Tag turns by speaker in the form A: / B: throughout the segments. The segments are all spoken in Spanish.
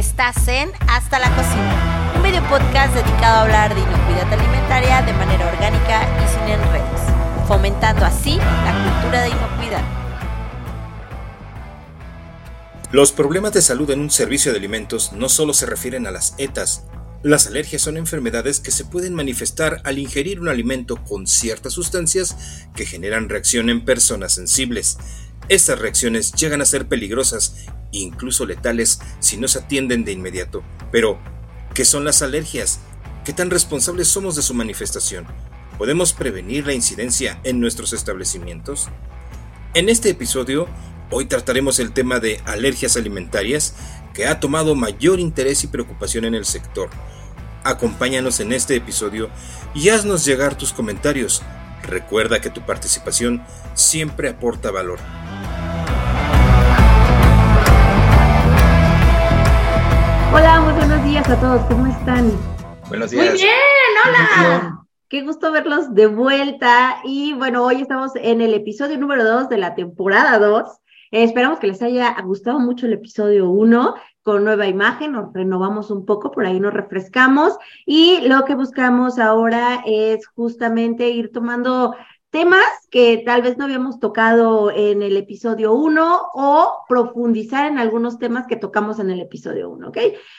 A: Estás en Hasta la Cocina, un video podcast dedicado a hablar de inocuidad alimentaria de manera orgánica y sin enredos, fomentando así la cultura de inocuidad.
B: Los problemas de salud en un servicio de alimentos no solo se refieren a las ETAs. Las alergias son enfermedades que se pueden manifestar al ingerir un alimento con ciertas sustancias que generan reacción en personas sensibles. Estas reacciones llegan a ser peligrosas, incluso letales, si no se atienden de inmediato. Pero, ¿qué son las alergias? ¿Qué tan responsables somos de su manifestación? ¿Podemos prevenir la incidencia en nuestros establecimientos? En este episodio, hoy trataremos el tema de alergias alimentarias que ha tomado mayor interés y preocupación en el sector. Acompáñanos en este episodio y haznos llegar tus comentarios. Recuerda que tu participación siempre aporta valor.
C: Hola, muy buenos días a todos, ¿cómo están?
B: Buenos días.
C: Muy bien, hola. Qué gusto verlos de vuelta. Y bueno, hoy estamos en el episodio número 2 de la temporada 2. Eh, esperamos que les haya gustado mucho el episodio 1 con nueva imagen, nos renovamos un poco, por ahí nos refrescamos y lo que buscamos ahora es justamente ir tomando temas que tal vez no habíamos tocado en el episodio 1 o profundizar en algunos temas que tocamos en el episodio 1, ¿ok?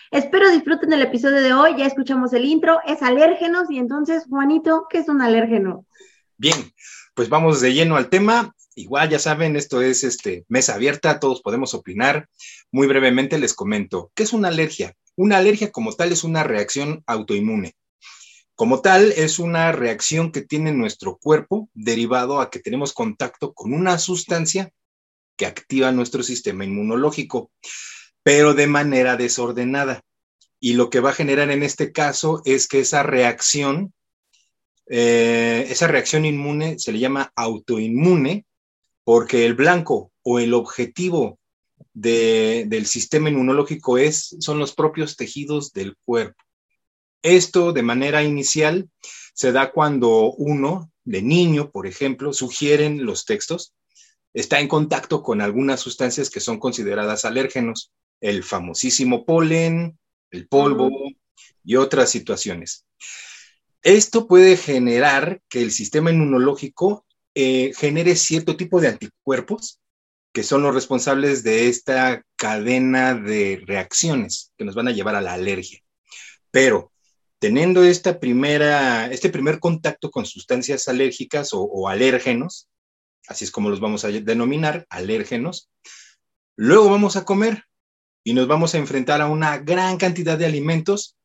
C: Espero disfruten el episodio de hoy, ya escuchamos el intro, es alérgenos y entonces, Juanito, ¿qué es un alérgeno?
B: Bien, pues vamos de lleno al tema. Igual ya saben, esto es este mesa abierta, todos podemos opinar. Muy brevemente les comento, ¿qué es una alergia? Una alergia como tal es una reacción autoinmune. Como tal, es una reacción que tiene nuestro cuerpo derivado a que tenemos contacto con una sustancia que activa nuestro sistema inmunológico, pero de manera desordenada. Y lo que va a generar en este caso es que esa reacción, eh, esa reacción inmune se le llama autoinmune, porque el blanco o el objetivo del sistema inmunológico es, son los propios tejidos del cuerpo. Esto de manera inicial se da cuando uno, de niño, por ejemplo, sugieren los textos, está en contacto con algunas sustancias que son consideradas alérgenos, el famosísimo polen, el polvo y otras situaciones. Esto puede generar que el sistema inmunológico eh, genere cierto tipo de anticuerpos que son los responsables de esta cadena de reacciones que nos van a llevar a la alergia. Pero teniendo esta primera, este primer contacto con sustancias alérgicas o, alérgenos, así es como los vamos a denominar, alérgenos, luego vamos a comer y nos vamos a enfrentar a una gran cantidad de alimentos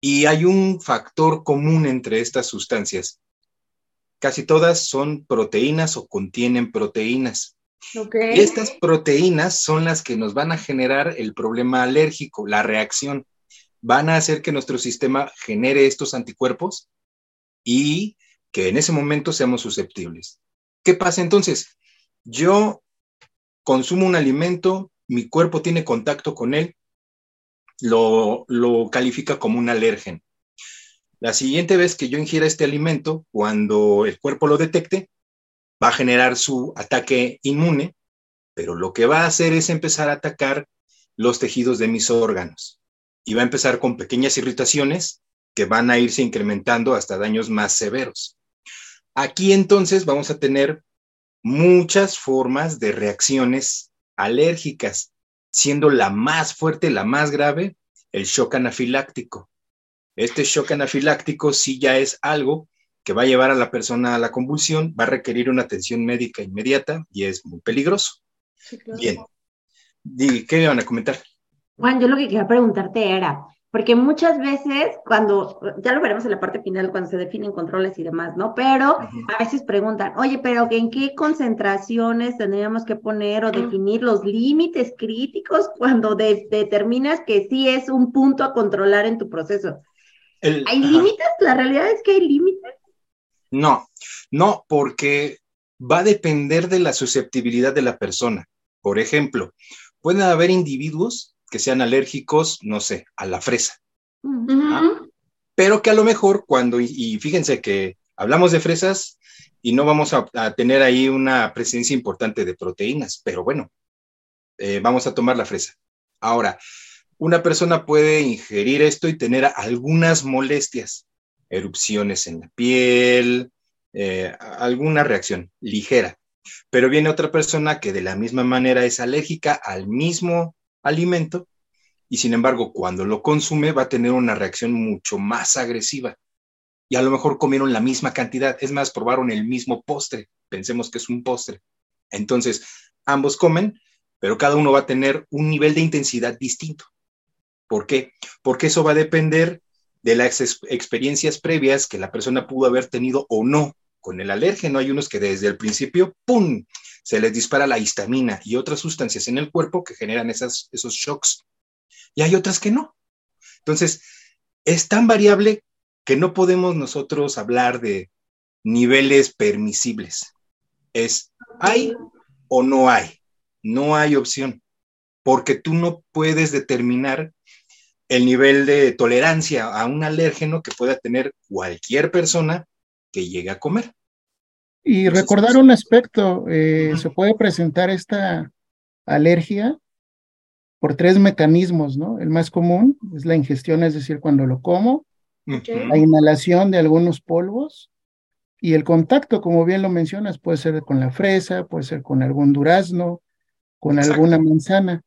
B: y hay un factor común entre estas sustancias. Casi todas son proteínas o contienen proteínas. Estas proteínas son las que nos van a generar el problema alérgico, la reacción. Van a hacer que nuestro sistema genere estos anticuerpos y que en ese momento seamos susceptibles. ¿Qué pasa entonces? Yo consumo un alimento, mi cuerpo tiene contacto con él, lo, lo califica como un alérgeno. La siguiente vez que yo ingiera este alimento, cuando el cuerpo lo detecte, va a generar su ataque inmune, pero lo que va a hacer es empezar a atacar los tejidos de mis órganos y va a empezar con pequeñas irritaciones que van a irse incrementando hasta daños más severos. Aquí entonces vamos a tener muchas formas de reacciones alérgicas, siendo la más fuerte, la más grave, el shock anafiláctico. Este shock anafiláctico sí ya es algo que va a llevar a la persona a la convulsión, va a requerir una atención médica inmediata y es muy peligroso. Bien. ¿Qué me van a comentar?
C: Juan, yo lo que quería preguntarte era, porque muchas veces cuando, ya lo veremos en la parte final cuando se definen controles y demás, ¿no? Pero a veces preguntan, oye, pero ¿en qué concentraciones tendríamos que poner o definir los límites críticos cuando determinas que sí es un punto a controlar en tu proceso? ¿Hay límites? La realidad es que hay límites.
B: No, no, porque va a depender de la susceptibilidad de la persona. Por ejemplo, pueden haber individuos que sean alérgicos, no sé, a la fresa. Pero que a lo mejor cuando, y fíjense que hablamos de fresas y no vamos a, tener ahí una presencia importante de proteínas, pero bueno, eh, vamos a tomar la fresa. Ahora, una persona puede ingerir esto y tener algunas molestias, erupciones en la piel, eh, alguna reacción ligera. Pero viene otra persona que de la misma manera es alérgica al mismo alimento y sin embargo cuando lo consume va a tener una reacción mucho más agresiva. Y a lo mejor comieron la misma cantidad, es más, probaron el mismo postre, pensemos que es un postre. Entonces, ambos comen, pero cada uno va a tener un nivel de intensidad distinto. ¿Por qué? Porque eso va a depender de las experiencias previas que la persona pudo haber tenido o no con el alérgeno. Hay unos que desde el principio, ¡pum!, se les dispara la histamina y otras sustancias en el cuerpo que generan esos shocks. Y hay otras que no. Entonces, es tan variable que no podemos nosotros hablar de niveles permisibles. Es hay o no hay. No hay opción, porque tú no puedes determinar el nivel de tolerancia a un alérgeno que pueda tener cualquier persona que llegue a comer.
D: Y recordar un aspecto, eh, se puede presentar esta alergia por tres mecanismos, ¿no? El más común es la ingestión, es decir, cuando lo como, la inhalación de algunos polvos y el contacto, como bien lo mencionas, puede ser con la fresa, puede ser con algún durazno, con alguna manzana.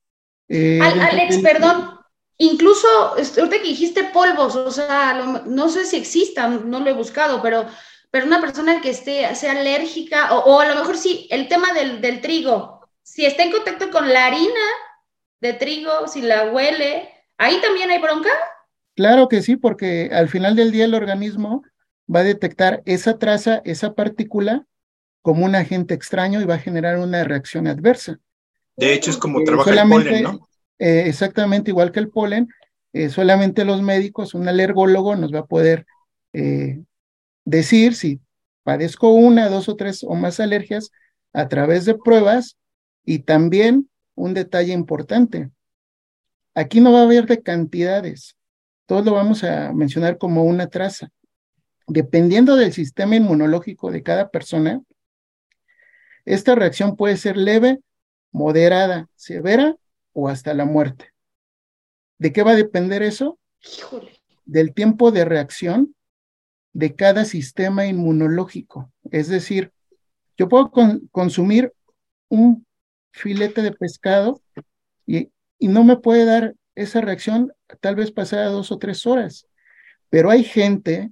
E: Eh, Alex, perdón, Incluso, este, ahorita que dijiste polvos, o sea, no sé si existan, no lo he buscado, pero, pero una persona que esté, sea alérgica, o, a lo mejor sí, el tema del, del, trigo, si está en contacto con la harina de trigo, si la huele, ¿ahí también hay bronca?
D: Claro que sí, porque al final del día el organismo va a detectar esa traza, esa partícula, como un agente extraño y va a generar una reacción adversa.
B: De hecho, es como eh, trabaja el polen, ¿no?
D: Eh, exactamente igual que el polen, eh, solamente los médicos, un alergólogo nos va a poder eh, decir si padezco una, dos o tres o más alergias a través de pruebas y también un detalle importante. Aquí no va a haber de cantidades, todo lo vamos a mencionar como una traza. Dependiendo del sistema inmunológico de cada persona, esta reacción puede ser leve, moderada, severa o hasta la muerte. ¿De qué va a depender eso? Del tiempo de reacción de cada sistema inmunológico. Es decir, yo puedo consumir un filete de pescado y, no me puede dar esa reacción tal vez pasada dos o tres horas. Pero hay gente,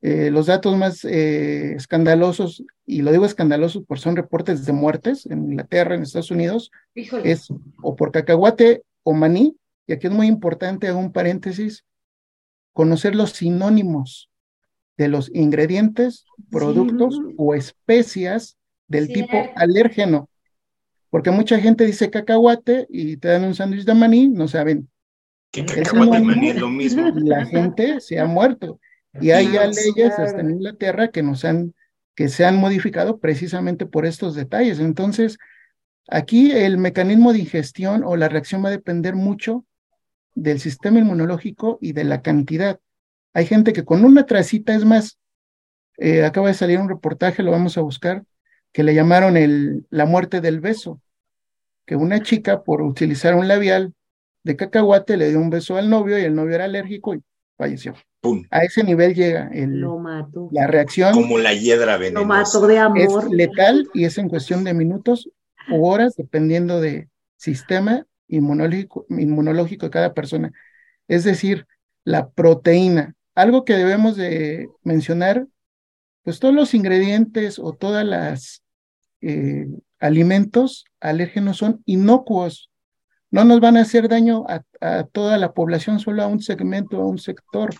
D: eh, los datos más eh, escandalosos, y lo digo escandalosos porque son reportes de muertes en Inglaterra, en Estados Unidos, es o por cacahuate o maní, y aquí es muy importante, hago un paréntesis, conocer los sinónimos de los ingredientes, productos o especias del tipo alérgeno. Porque mucha gente dice cacahuate y te dan un sándwich de maní, no saben.
B: Que cacahuate y maní es lo mismo.
D: La gente se ha muerto. Y hay ya leyes hasta en Inglaterra que nos han que se han modificado precisamente por estos detalles. Entonces, aquí el mecanismo de ingestión o la reacción va a depender mucho del sistema inmunológico y de la cantidad. Hay gente que con una tracita, es más, eh, acaba de salir un reportaje, lo vamos a buscar, que le llamaron el, la muerte del beso, que una chica por utilizar un labial de cacahuate le dio un beso al novio y el novio era alérgico y falleció. A ese nivel llega el, la reacción.
B: Como la hiedra venenosa.
C: de amor.
D: Es letal y es en cuestión de minutos u horas, dependiendo de sistema inmunológico, inmunológico de cada persona. Es decir, la proteína. Algo que debemos de mencionar, pues todos los ingredientes o todas las eh, alimentos alérgenos son inocuos. No nos van a hacer daño a, a toda la población, solo a un segmento, a un sector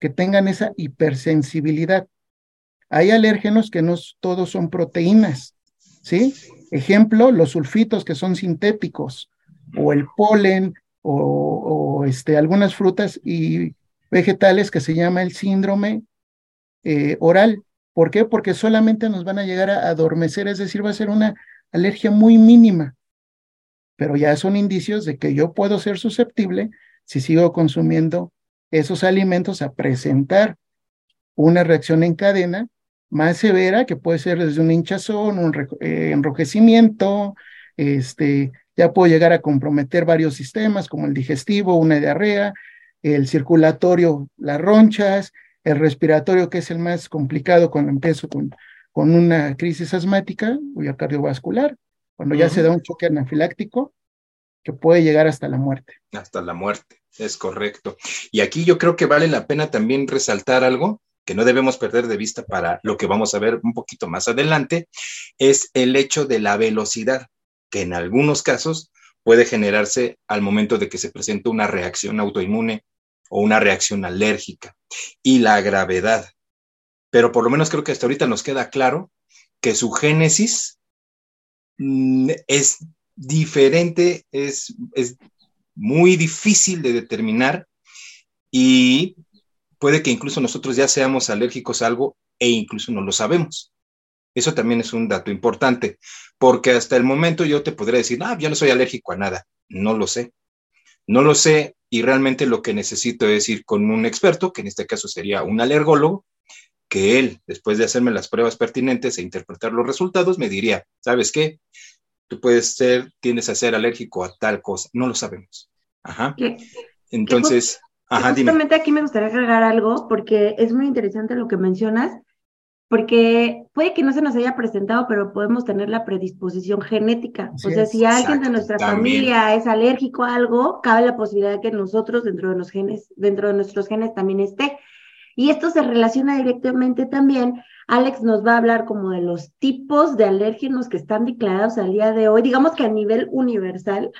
D: que tengan esa hipersensibilidad. Hay alérgenos que no todos son proteínas, ¿sí? Ejemplo, los sulfitos que son sintéticos, o el polen, o, este, algunas frutas y vegetales que se llama el síndrome eh, oral. ¿Por qué? Porque solamente nos van a llegar a adormecer, es decir, va a ser una alergia muy mínima, pero ya son indicios de que yo puedo ser susceptible si sigo consumiendo esos alimentos a presentar una reacción en cadena más severa que puede ser desde un hinchazón, un eh, enrojecimiento, este, ya puedo llegar a comprometer varios sistemas como el digestivo, una diarrea, el circulatorio, las ronchas, el respiratorio, que es el más complicado cuando empiezo con, con una crisis asmática o ya cardiovascular, cuando ya se da un choque anafiláctico que puede llegar hasta la muerte.
B: Hasta la muerte, es correcto. Y aquí yo creo que vale la pena también resaltar algo que no debemos perder de vista para lo que vamos a ver un poquito más adelante, es el hecho de la velocidad, que en algunos casos puede generarse al momento de que se presenta una reacción autoinmune o una reacción alérgica, y la gravedad. Pero por lo menos creo que hasta ahorita nos queda claro que su génesis mm, es diferente, es, es muy difícil de determinar y puede que incluso nosotros ya seamos alérgicos a algo e incluso no lo sabemos. Eso también es un dato importante, porque hasta el momento yo te podría decir, ah, yo no soy alérgico a nada. No lo sé. No lo sé y realmente lo que necesito es ir con un experto, que en este caso sería un alergólogo, que él, después de hacerme las pruebas pertinentes e interpretar los resultados, me diría, ¿sabes qué? Tú puedes ser, tienes a ser alérgico a tal cosa. No lo sabemos. Ajá. Entonces,
C: Ajá, Justamente aquí me gustaría agregar algo porque es muy interesante lo que mencionas, porque puede que no se nos haya presentado, pero podemos tener la predisposición genética. o sea, si alguien de nuestra familia es alérgico a algo, cabe la posibilidad de que nosotros dentro de los genes, dentro de nuestros genes también esté. Y esto se relaciona directamente también. Alex nos va a hablar como de los tipos de alérgenos que están declarados al día de hoy, digamos que a nivel universal,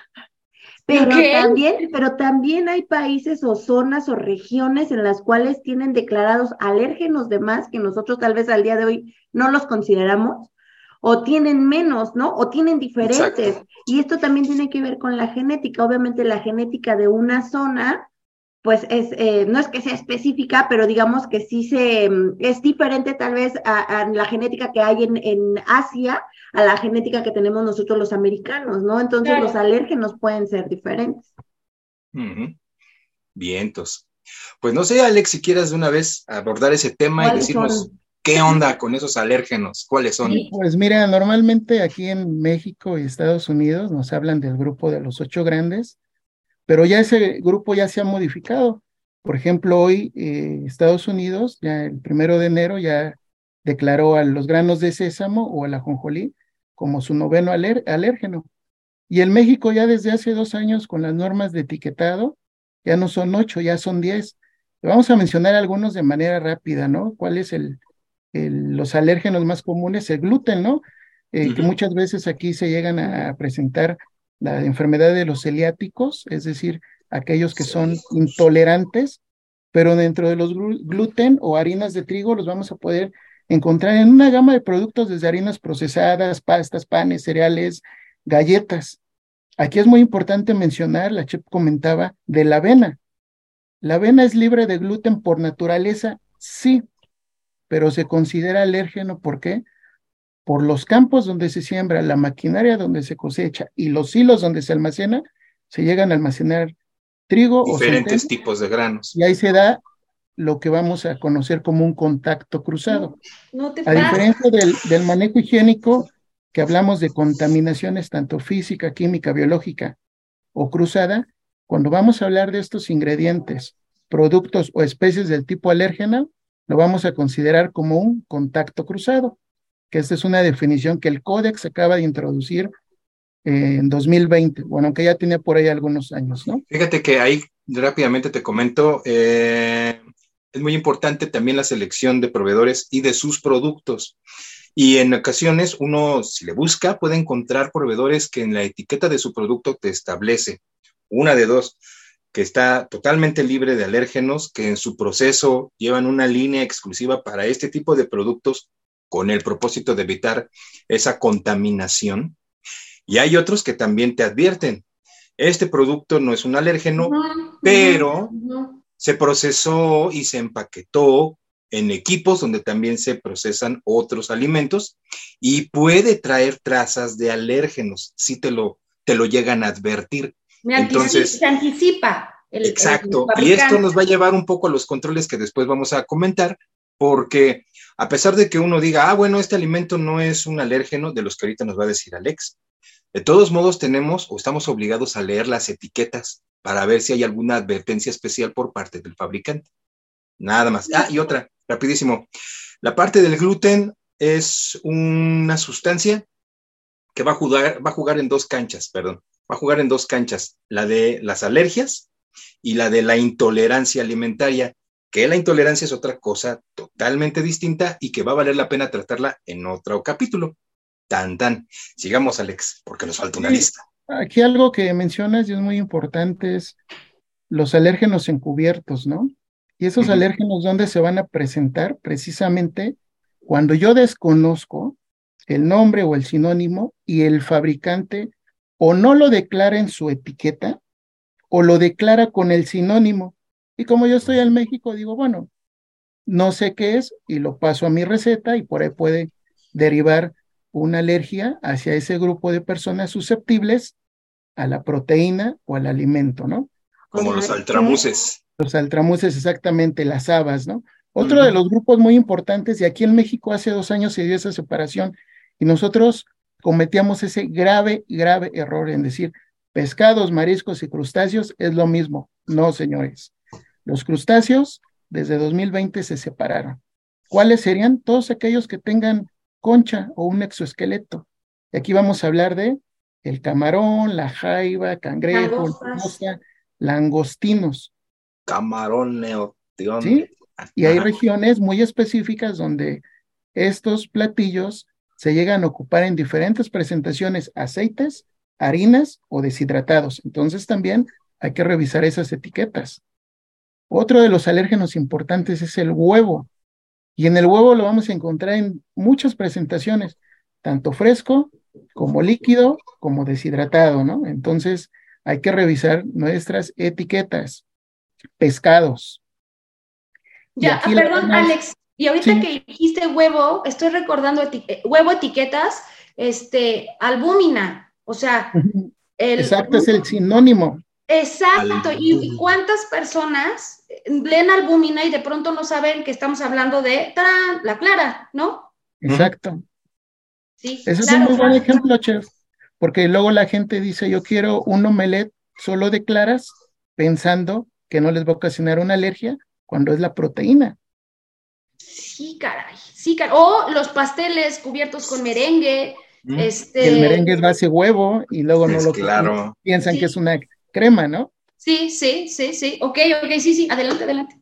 C: pero también, pero también hay países o zonas o regiones en las cuales tienen declarados alérgenos de más que nosotros tal vez al día de hoy no los consideramos, o tienen menos, ¿no? O tienen diferentes. Y esto también tiene que ver con la genética. Obviamente la genética de una zona pues es, eh, no es que sea específica, pero digamos que sí se, mm, es diferente tal vez a, la genética que hay en, en, Asia a la genética que tenemos nosotros los americanos, ¿no? Entonces los alérgenos pueden ser diferentes.
B: Vientos. Pues no sé, Alex, si quieras de una vez abordar ese tema y decirnos qué onda con esos alérgenos, cuáles son.
D: Pues mira, normalmente aquí en México y Estados Unidos nos hablan del grupo de los ocho grandes, pero ya ese grupo ya se ha modificado. Por ejemplo, hoy eh, Estados Unidos, ya el primero de enero, ya declaró a los granos de sésamo o a la ajonjolí como su noveno alérgeno. Y en México ya desde hace dos años con las normas de etiquetado, ya no son ocho, ya son diez. Vamos a mencionar algunos de manera rápida, ¿no? ¿Cuál es el, los alérgenos más comunes? El gluten, ¿no? Eh, que muchas veces aquí se llegan a presentar la enfermedad de los celiáticos, es decir, aquellos que son intolerantes, pero dentro de los gluten o harinas de trigo los vamos a poder encontrar en una gama de productos desde harinas procesadas, pastas, panes, cereales, galletas. Aquí es muy importante mencionar, la chef comentaba, de la avena. ¿La avena es libre de gluten por naturaleza? Sí, pero se considera alérgeno, ¿por qué? Por los campos donde se siembra, la maquinaria donde se cosecha y los hilos donde se almacena, se llegan a almacenar trigo
B: diferentes tipos de granos.
D: Y ahí se da lo que vamos a conocer como un contacto cruzado. a diferencia del, del, manejo higiénico, que hablamos de contaminaciones tanto física, química, biológica o cruzada, cuando vamos a hablar de estos ingredientes, productos o especies del tipo alérgeno, lo vamos a considerar como un contacto cruzado que esta es una definición que el Códex acaba de introducir eh, en 2020, bueno, aunque ya tiene por ahí algunos años, ¿no?
B: Fíjate que ahí rápidamente te comento, eh, es muy importante también la selección de proveedores y de sus productos. Y en ocasiones uno, si le busca, puede encontrar proveedores que en la etiqueta de su producto te establece una de dos, que está totalmente libre de alérgenos, que en su proceso llevan una línea exclusiva para este tipo de productos con el propósito de evitar esa contaminación. Y hay otros que también te advierten, este producto no es un alérgeno, pero se procesó y se empaquetó en equipos donde también se procesan otros alimentos y puede traer trazas de alérgenos si te lo, te lo llegan a advertir.
E: Entonces, se anticipa.
B: exacto. y esto nos va a llevar un poco a los controles que después vamos a comentar, porque a pesar de que uno diga, ah, bueno, este alimento no es un alérgeno, de los que ahorita nos va a decir Alex, De todos modos, tenemos o estamos obligados a leer las etiquetas para ver si hay alguna advertencia especial por parte del fabricante. Nada más. Ah, y otra, rapidísimo. La parte del gluten es una sustancia que va a jugar, va a jugar en dos canchas, perdón, va a jugar en dos canchas, la de las alergias y la de la intolerancia alimentaria, que la intolerancia es otra cosa totalmente distinta y que va a valer la pena tratarla en otro capítulo. Tan, tan. Sigamos, Alex, porque nos falta una lista.
D: Aquí algo que mencionas y es muy importante es los alérgenos encubiertos, ¿no? Y esos alérgenos, ¿dónde se van a presentar? Precisamente cuando yo desconozco el nombre o el sinónimo y el fabricante o no lo declara en su etiqueta o lo declara con el sinónimo. Y como yo estoy en México, digo, bueno, no sé qué es y lo paso a mi receta y por ahí puede derivar una alergia hacia ese grupo de personas susceptibles a la proteína o al alimento, ¿no?
B: Como los altramuses.
D: Los altramuses, exactamente, las habas, ¿no? Otro de los grupos muy importantes, y aquí en México hace dos años se dio esa separación, y nosotros cometíamos ese grave, grave error en decir pescados, mariscos y crustáceos es lo mismo. No, señores. Los crustáceos desde 2020 se separaron. ¿Cuáles serían? Todos aquellos que tengan concha o un exoesqueleto. Y aquí vamos a hablar de el camarón, la jaiba, cangrejo, langostinos.
B: Camarón neotión.
D: Sí, y hay regiones muy específicas donde estos platillos se llegan a ocupar en diferentes presentaciones, aceites, harinas o deshidratados. Entonces también hay que revisar esas etiquetas. Otro de los alérgenos importantes es el huevo. Y en el huevo lo vamos a encontrar en muchas presentaciones, tanto fresco como líquido, como deshidratado, ¿no? Entonces hay que revisar nuestras etiquetas. Pescados,
E: ya, perdón, Alex. Y ahorita que dijiste huevo, estoy recordando eh, huevo etiquetas, este, albúmina, o sea,
D: exacto, es el sinónimo.
E: Exacto, y, cuántas personas leen albúmina y de pronto no saben que estamos hablando de la clara, ¿no?
D: Exacto. Sí, Ese es un muy buen ejemplo, chef, porque luego la gente dice, yo quiero un omelette solo de claras, pensando que no les va a ocasionar una alergia, cuando es la proteína.
E: Sí, caray, sí, caray. O los pasteles cubiertos con merengue. Mm. Este...
D: El merengue es base huevo y luego no lo claro. piensan que es una crema, ¿no?
E: Sí, sí, sí, sí. Ok, ok, sí, sí, adelante, adelante.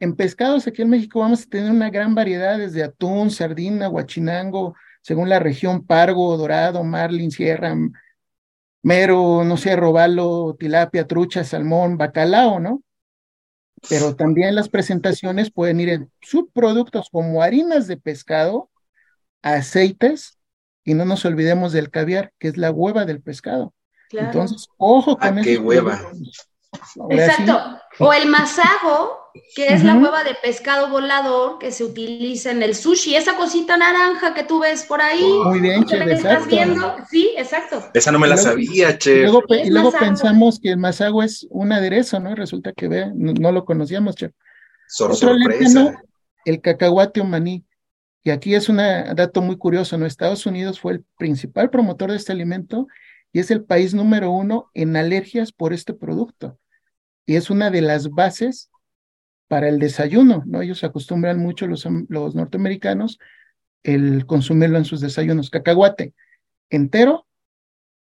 D: En pescados aquí en México vamos a tener una gran variedad desde atún, sardina, guachinango, según la región, pargo, dorado, marlin, sierra, mero, no sé, robalo, tilapia, trucha, salmón, bacalao, ¿no? pero también las presentaciones pueden ir en subproductos como harinas de pescado, aceites, y no nos olvidemos del caviar, que es la hueva del pescado. Entonces, ojo con
B: ¿A qué hueva?
E: Exacto. O el masago, que es la hueva de pescado volador que se utiliza en el sushi, esa cosita naranja que tú ves por ahí.
D: Muy bien, che,
E: estás viendo? Sí, exacto.
B: Esa no me la sabía, che.
D: Y luego, pensamos que el masago es un aderezo, ¿no? Resulta que ve, no, lo conocíamos, che.
B: sorpresa.
D: el cacahuate o maní. Y aquí es un dato muy curioso, ¿no? Estados Unidos fue el principal promotor de este alimento y es el país número uno en alergias por este producto y es una de las bases para el desayuno, ¿no? Ellos acostumbran mucho los, los norteamericanos el consumirlo en sus desayunos. Cacahuate entero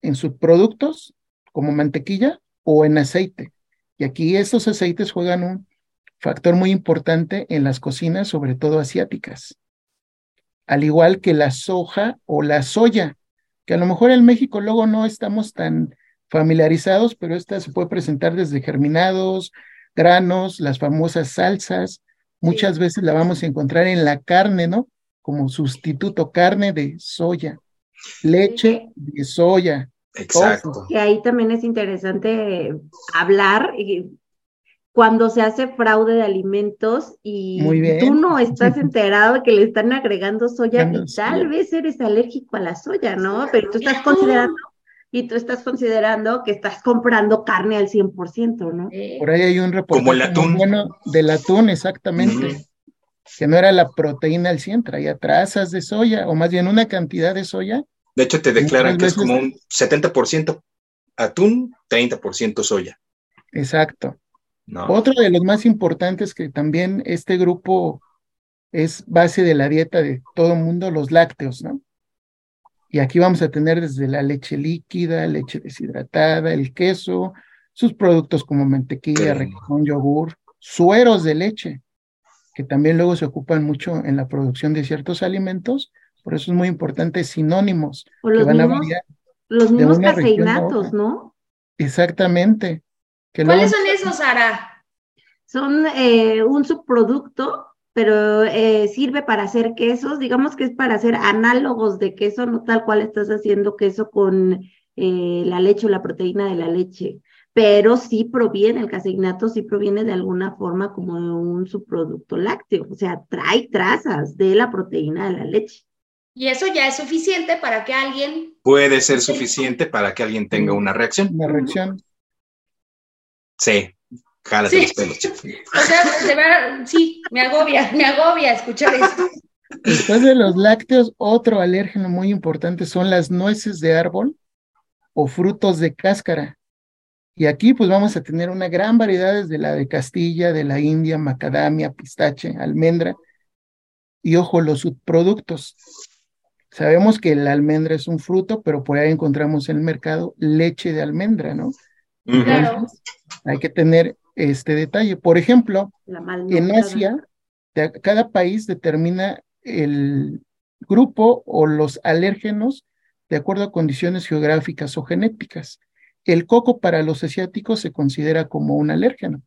D: en sus productos como mantequilla o en aceite. Y aquí estos aceites juegan un factor muy importante en las cocinas, sobre todo asiáticas. Al igual que la soja o la soya, que a lo mejor en México luego no estamos tan familiarizados, pero esta se puede presentar desde germinados, granos, las famosas salsas. Muchas veces la vamos a encontrar en la carne, ¿no? Como sustituto, carne de soya, leche de soya.
B: Exacto.
C: Y ahí también es interesante hablar cuando se hace fraude de alimentos y tú no estás enterado de que le están agregando soya y tal vez eres alérgico a la soya, ¿no? Pero tú estás considerando y tú estás considerando que estás comprando carne al 100%, ¿no?
D: Por ahí hay un reportaje
B: Como el atún.
D: bueno del atún, exactamente, que no era la proteína al 100, traía trazas de soya, o más bien una cantidad de soya
B: De hecho, te declaran que es como un 70% atún, 30% soya.
D: Exacto. Otro de los más importantes que también este grupo es base de la dieta de todo el mundo, los lácteos, ¿no? Y aquí vamos a tener desde la leche líquida, leche deshidratada, el queso, sus productos como mantequilla, requesón, yogur, sueros de leche, que también luego se ocupan mucho en la producción de ciertos alimentos, por eso es muy importante sinónimos
C: que van a variar. Los mismos caseinatos, ¿no?
D: Exactamente.
E: ¿Cuáles son esos, Sara?
C: Son eh, un subproducto, pero eh, sirve para hacer quesos, digamos que es para hacer análogos de queso, no tal cual estás haciendo queso con eh, la leche o la proteína de la leche, pero sí proviene, el caseinato sí proviene de alguna forma como de un subproducto lácteo, o sea, trae trazas de la proteína de la leche.
E: Y eso ya es suficiente para que alguien...
B: Puede ser suficiente para que alguien tenga una reacción.
D: Una reacción.
B: Sí, jálate los pelos.
E: O sea, de verdad, sí, me agobia, me agobia escuchar esto.
D: Después de los lácteos, otro alérgeno muy importante son las nueces de árbol o frutos de cáscara. Y aquí pues vamos a tener una gran variedad desde la de Castilla, de la India, macadamia, pistache, almendra. Y ojo, los subproductos. Sabemos que la almendra es un fruto, pero por ahí encontramos en el mercado leche de almendra, ¿no?
E: Claro.
D: Hay que tener este detalle. Por ejemplo, en Asia, cada país determina el grupo o los alérgenos de acuerdo a condiciones geográficas o genéticas. El coco para los asiáticos se considera como un alérgeno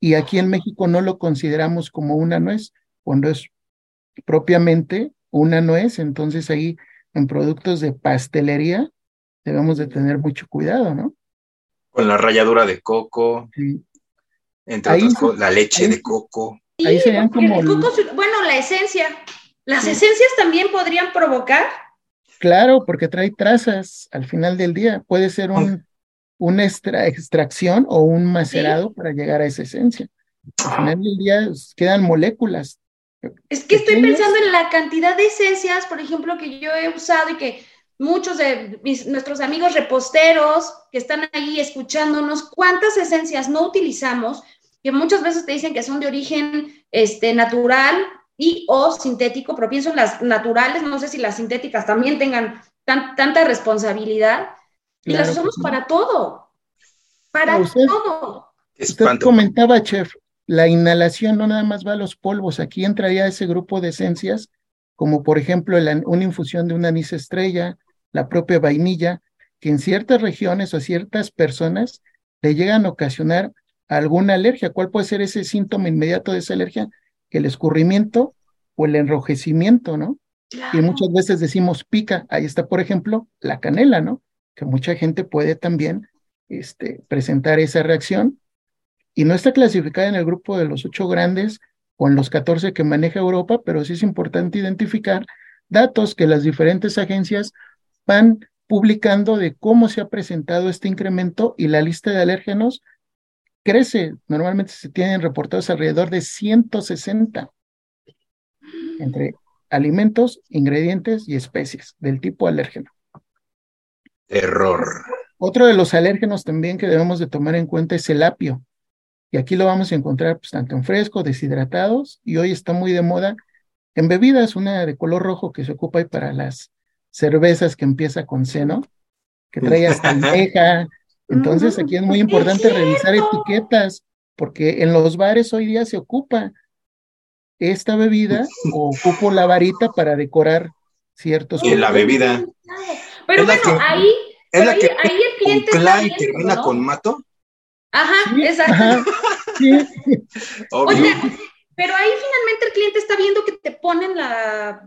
D: y aquí en México no lo consideramos como una nuez, cuando es propiamente una nuez, entonces ahí en productos de pastelería debemos de tener mucho cuidado, ¿no?
B: Con la ralladura de coco, entre otras cosas, la leche de coco.
E: ahí serían como... bueno, la esencia. ¿Las esencias también podrían provocar?
D: Claro, porque trae trazas al final del día. Puede ser un, una extracción o un macerado para llegar a esa esencia. Al final del día quedan moléculas.
E: Es que estoy pensando en la cantidad de esencias, por ejemplo, que yo he usado y que muchos de nuestros amigos reposteros que están ahí escuchándonos, cuántas esencias no utilizamos, que muchas veces te dicen que son de origen este, natural y o sintético, pero pienso en las naturales, no sé si las sintéticas también tengan tanta responsabilidad, y las usamos para todo, para todo.
D: Usted comentaba, chef, la inhalación no nada más va a los polvos, aquí entraría ese grupo de esencias, como por ejemplo una infusión de una anís estrella, la propia vainilla, que en ciertas regiones o ciertas personas le llegan a ocasionar alguna alergia. ¿Cuál puede ser ese síntoma inmediato de esa alergia? El escurrimiento o el enrojecimiento, ¿no? Y muchas veces decimos pica. Ahí está, por ejemplo, la canela, ¿no? Que mucha gente puede también este, presentar esa reacción. Y no está clasificada en el grupo de los ocho grandes o en los catorce que maneja Europa, pero sí es importante identificar datos que las diferentes agencias van publicando de cómo se ha presentado este incremento y la lista de alérgenos crece. Normalmente se tienen reportados alrededor de 160 entre alimentos, ingredientes y especies del tipo alérgeno.
B: Error.
D: Otro de los alérgenos también que debemos de tomar en cuenta es el apio. Y aquí lo vamos a encontrar pues, tanto en fresco, deshidratados, y hoy está muy de moda en bebidas, una de color rojo que se ocupa ahí para las cervezas que empieza con seno, que trae hasta almeja. Entonces aquí es muy importante revisar etiquetas, porque en los bares hoy día se ocupa esta bebida o ocupo la varita para decorar ciertos.
B: Y la bebida.
E: Pero bueno, ahí,
B: es la que ahí el cliente termina con mato.
E: Ajá, exacto. Oye, pero ahí finalmente el cliente está viendo que te ponen la,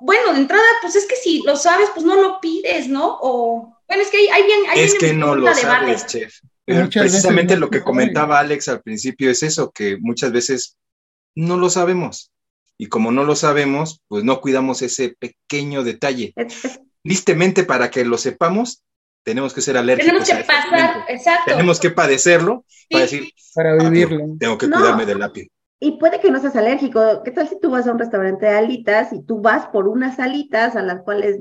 E: bueno, de entrada, pues es que si lo sabes, pues no lo pides, ¿no? O, bueno, es que hay, bien... Hay
B: es que no lo sabes, chef. precisamente lo que comentaba Alex al principio es eso, que muchas veces no lo sabemos. Y como no lo sabemos, pues no cuidamos ese pequeño detalle. Listemente, para que lo sepamos, tenemos que ser alérgicos.
E: Tenemos que pasar, exacto.
B: Tenemos que padecerlo para decir,
D: para ah, vivirlo.
B: tengo que cuidarme del lápiz.
C: Y puede que no seas alérgico. ¿Qué tal si tú vas a un restaurante de alitas y tú vas por unas alitas a las cuales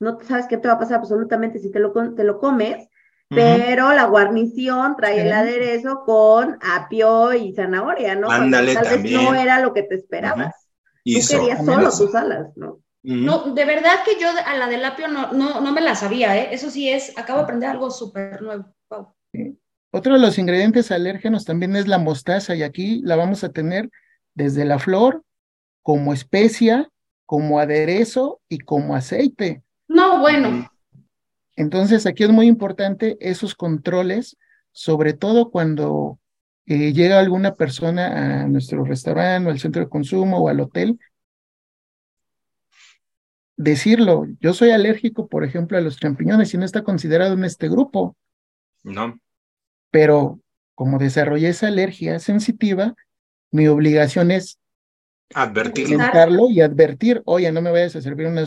C: no sabes qué te va a pasar absolutamente si te lo, te lo comes, pero la guarnición trae el aderezo con apio y zanahoria, ¿no?
B: Ándale, tal vez
C: no era lo que te esperabas. Y Tú querías solo tus alas, ¿no?
E: No, de verdad que yo a la del apio no, no, no me la sabía, ¿eh? Eso sí es, acabo de aprender algo súper nuevo.
D: Otro de los ingredientes alérgenos también es la mostaza y aquí la vamos a tener desde la flor, como especia, como aderezo y como aceite.
E: No, bueno.
D: Entonces aquí es muy importante esos controles, sobre todo cuando eh, llega alguna persona a nuestro restaurante o al centro de consumo o al hotel decirlo, yo soy alérgico, por ejemplo, a los champiñones y no está considerado en este grupo.
B: No.
D: Pero como desarrollé esa alergia sensitiva, mi obligación es
B: advertirlo
D: y advertir, oye, no me vayas a servir una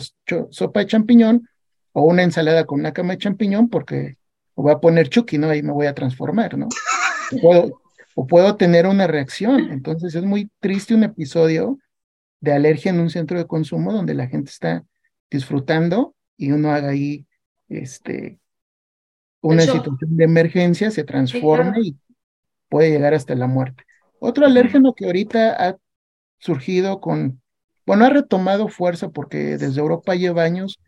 D: sopa de champiñón o una ensalada con una cama de champiñón porque o voy a poner chucky, ¿no? Ahí me voy a transformar, ¿no? O puedo, o puedo tener una reacción. Entonces es muy triste un episodio de alergia en un centro de consumo donde la gente está disfrutando y uno haga ahí este, una situación de emergencia, se transforme y puede llegar hasta la muerte. Otro alérgeno que ahorita ha surgido con, bueno, ha retomado fuerza porque desde Europa lleva años,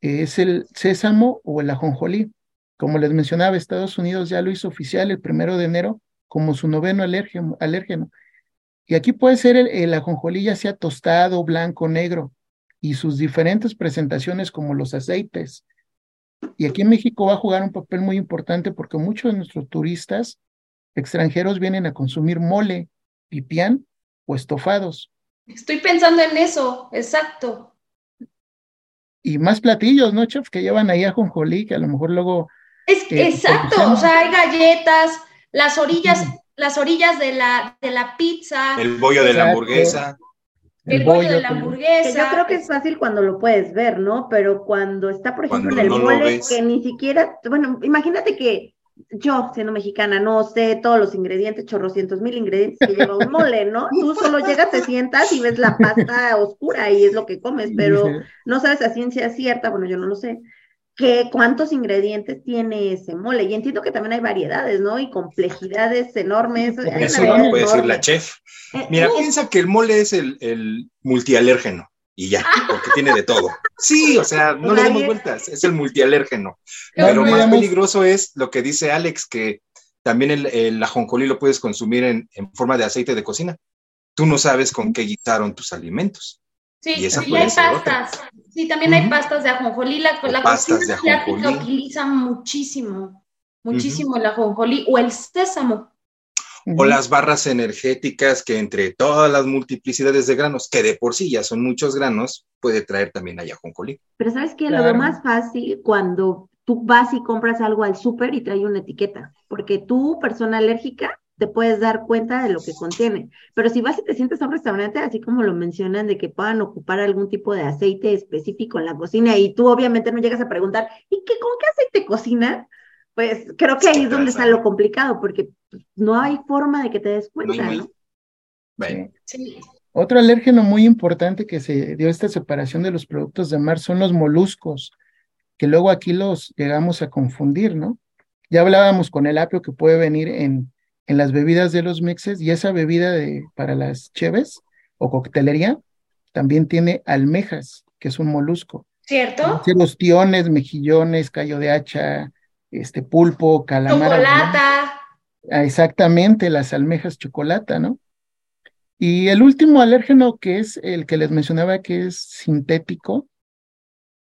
D: es el sésamo o el ajonjolí. Como les mencionaba, Estados Unidos ya lo hizo oficial el primero de enero como su noveno alérgeno. alérgeno. Y aquí puede ser el, el ajonjolí ya sea tostado, blanco, negro y sus diferentes presentaciones como los aceites. Y aquí en México va a jugar un papel muy importante porque muchos de nuestros turistas extranjeros vienen a consumir mole, pipián o estofados.
E: Estoy pensando en eso, exacto.
D: Y más platillos, ¿no, chef? Que llevan ahí a Jonjolí, que a lo mejor luego...
E: Es eh, exacto, o sea, hay galletas, las orillas, las orillas de la, de la pizza.
B: El bollo de la hamburguesa
E: el, bollo, de la hamburguesa.
C: yo creo que es fácil cuando lo puedes ver, ¿no? Pero cuando está, por ejemplo, en el mole, que ni siquiera, bueno, imagínate que yo, siendo mexicana, no sé todos los ingredientes, chorrocientos mil ingredientes que lleva un mole, ¿no? Tú solo llegas, te sientas y ves la pasta oscura y es lo que comes, pero no sabes a ciencia cierta, bueno, yo no lo sé, que cuántos ingredientes tiene ese mole. Y entiendo que también hay variedades, ¿no? Y complejidades enormes.
B: Eso no puede decir la chef. Eh, Mira, piensa que el mole es el, el multialérgeno y ya, porque tiene de todo. Sí, o sea, no le demos vueltas, es el multialérgeno. Pero lo más peligroso es lo que dice Alex, que también el, el ajonjolí lo puedes consumir en, en, forma de aceite de cocina. Tú no sabes con qué guisaron tus alimentos.
E: Sí, y, hay pastas. Sí, también hay pastas de ajonjolí. La, la cocina asiática utiliza muchísimo, muchísimo el ajonjolí o el sésamo.
B: O las barras energéticas que entre todas las multiplicidades de granos, que de por sí ya son muchos granos, puede traer también a ajonjolí.
C: Pero sabes que lo más fácil cuando tú vas y compras algo al súper y trae una etiqueta, porque tú, persona alérgica, te puedes dar cuenta de lo que contiene. Pero si vas y te sientes a un restaurante, así como lo mencionan, de que puedan ocupar algún tipo de aceite específico en la cocina y tú obviamente no llegas a preguntar, ¿y qué, con qué aceite cocina? Pues creo que ahí es donde está lo complicado, porque no hay forma de que te des cuenta. ¿no?
D: Otro alérgeno muy importante que se dio esta separación de los productos de mar son los moluscos, que luego aquí los llegamos a confundir, ¿no? Ya hablábamos con el apio que puede venir en en las bebidas de los mixes y esa bebida de, para las cheves o coctelería también tiene almejas, que es un molusco.
E: ¿Cierto?
D: Los tiones, mejillones, callo de hacha, este pulpo, calamar.
E: Chocolata.
D: Ah, exactamente, las almejas chocolata, ¿no? Y el último alérgeno que es el que les mencionaba que es sintético,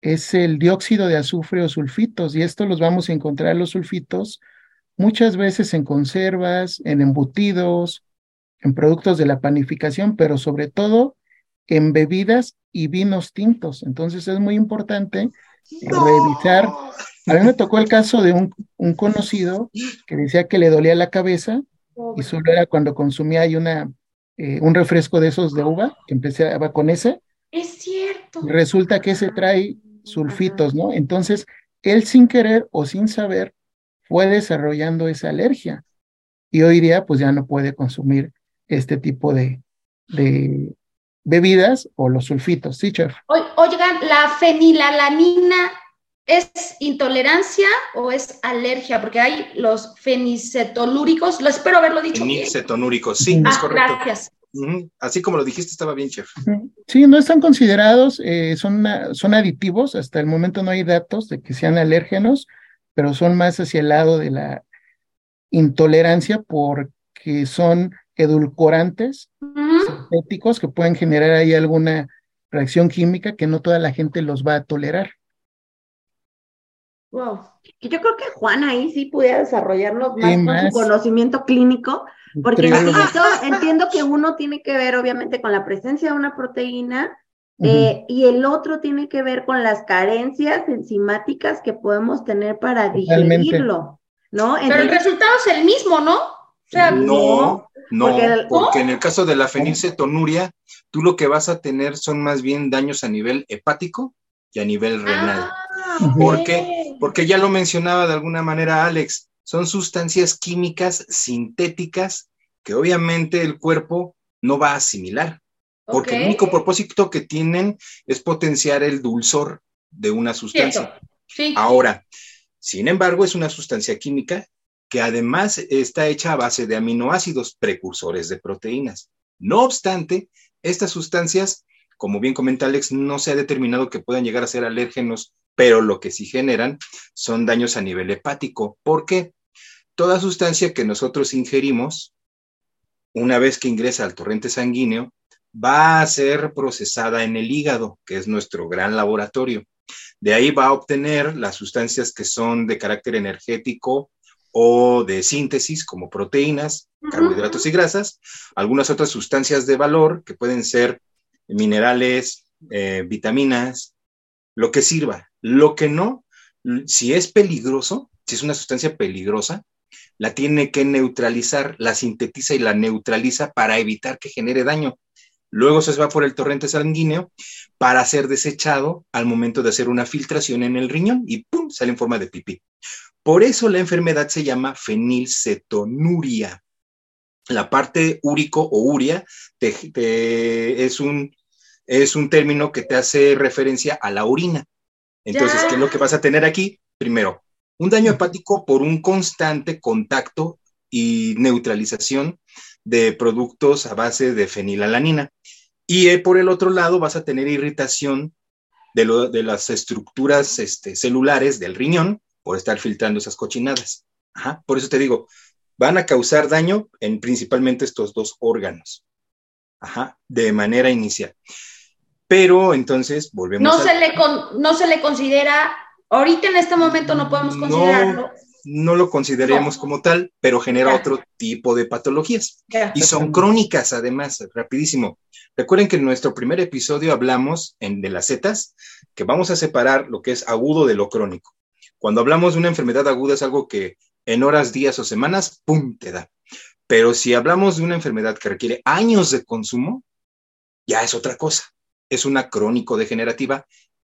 D: es el dióxido de azufre o sulfitos, y esto los vamos a encontrar los sulfitos muchas veces en conservas, en embutidos, en productos de la panificación, pero sobre todo en bebidas y vinos tintos. Entonces es muy importante revisar. A mí me tocó el caso de un, un, conocido que decía que le dolía la cabeza y solo era cuando consumía ahí una, eh, un refresco de esos de uva, que empezaba con ese.
E: Es cierto.
D: Resulta que ese trae sulfitos, ¿no? Entonces, él sin querer o sin saber fue desarrollando esa alergia y hoy día pues ya no puede consumir este tipo de, de, bebidas o los sulfitos, ¿sí, chef?
E: Oigan, ¿la fenilalanina es intolerancia o es alergia? Porque hay los fenicetolúricos, lo espero haberlo dicho
B: Fenicetolúricos, sí, es ah, correcto.
E: Gracias.
B: Así como lo dijiste, estaba bien, chef.
D: Sí, no están considerados, eh, son, son aditivos, hasta el momento no hay datos de que sean alérgenos, pero son más hacia el lado de la intolerancia porque son edulcorantes sintéticos que pueden generar ahí alguna reacción química que no toda la gente los va a tolerar.
C: Wow. Yo creo que Juan ahí sí pudiera desarrollarlo más, con su conocimiento clínico, porque entiendo que uno tiene que ver obviamente con la presencia de una proteína eh, y el otro tiene que ver con las carencias enzimáticas que podemos tener para digerirlo, ¿no?
E: Pero el resultado es el mismo, ¿no?
B: O sea, no, no, porque, en el caso de la fenilcetonuria, tú lo que vas a tener son más bien daños a nivel hepático y a nivel renal. Ah, ¿Por qué? Porque ya lo mencionaba de alguna manera Alex, son sustancias químicas sintéticas que obviamente el cuerpo no va a asimilar, porque el único propósito que tienen es potenciar el dulzor de una sustancia. Ahora, sin embargo, es una sustancia química que además está hecha a base de aminoácidos precursores de proteínas. No obstante, estas sustancias, como bien comenta Alex, no se ha determinado que puedan llegar a ser alérgenos pero lo que sí generan son daños a nivel hepático. ¿Por qué? Toda sustancia que nosotros ingerimos, una vez que ingresa al torrente sanguíneo, va a ser procesada en el hígado, que es nuestro gran laboratorio. De ahí va a obtener las sustancias que son de carácter energético o de síntesis, como proteínas, carbohidratos y grasas, algunas otras sustancias de valor que pueden ser minerales, eh, vitaminas, lo que sirva. Lo que no, si es peligroso, si es una sustancia peligrosa, la tiene que neutralizar, la sintetiza y la neutraliza para evitar que genere daño. Luego se va por el torrente sanguíneo para ser desechado al momento de hacer una filtración en el riñón y ¡pum! sale en forma de pipí. Por eso la enfermedad se llama fenilcetonuria. La parte úrico o uria es, un, es un término que te hace referencia a la orina. Entonces, ¿qué es lo que vas a tener aquí? Primero, un daño hepático por un constante contacto y neutralización de productos a base de fenilalanina. Y eh, por el otro lado, vas a tener irritación de, las estructuras este, celulares del riñón por estar filtrando esas cochinadas. Por eso te digo, van a causar daño en principalmente estos dos órganos. de manera inicial. Pero entonces volvemos
E: no Se le no se le considera, ahorita en este momento no podemos considerarlo.
B: No, lo consideremos como tal, pero genera otro tipo de patologías. Y son crónicas, además, rapidísimo. Recuerden que en nuestro primer episodio hablamos en, de las zetas, que vamos a separar lo que es agudo de lo crónico. Cuando hablamos de una enfermedad aguda es algo que en horas, días o semanas, ¡pum!, te da. Pero si hablamos de una enfermedad que requiere años de consumo, ya es otra cosa es una crónico-degenerativa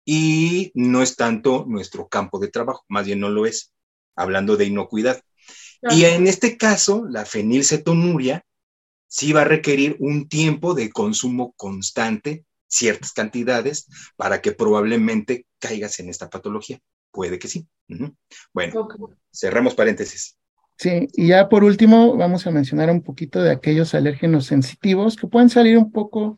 B: y no es tanto nuestro campo de trabajo, más bien no lo es, hablando de inocuidad. Y en este caso, la fenilcetonuria sí va a requerir un tiempo de consumo constante, ciertas cantidades, para que probablemente caigas en esta patología. Puede que sí. Bueno, cerramos paréntesis.
D: Sí, y ya por último vamos a mencionar un poquito de aquellos alérgenos sensitivos que pueden salir un poco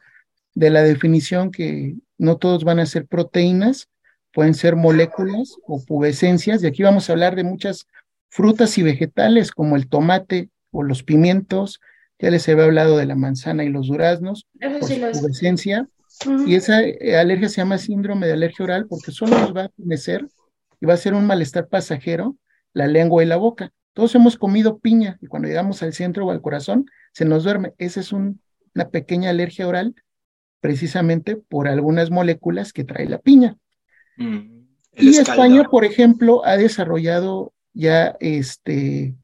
D: de la definición que no todos van a ser proteínas, pueden ser moléculas o pubescencias, y aquí vamos a hablar de muchas frutas y vegetales como el tomate o los pimientos, ya les había hablado de la manzana y los duraznos, por pubescencia, y esa eh, alergia se llama síndrome de alergia oral porque solo nos va a mecer y va a ser un malestar pasajero la lengua y la boca. Todos hemos comido piña y cuando llegamos al centro o al corazón se nos duerme. Esa es una pequeña alergia oral precisamente por algunas moléculas que trae la piña. Mm, y España, por ejemplo, ha desarrollado ya este,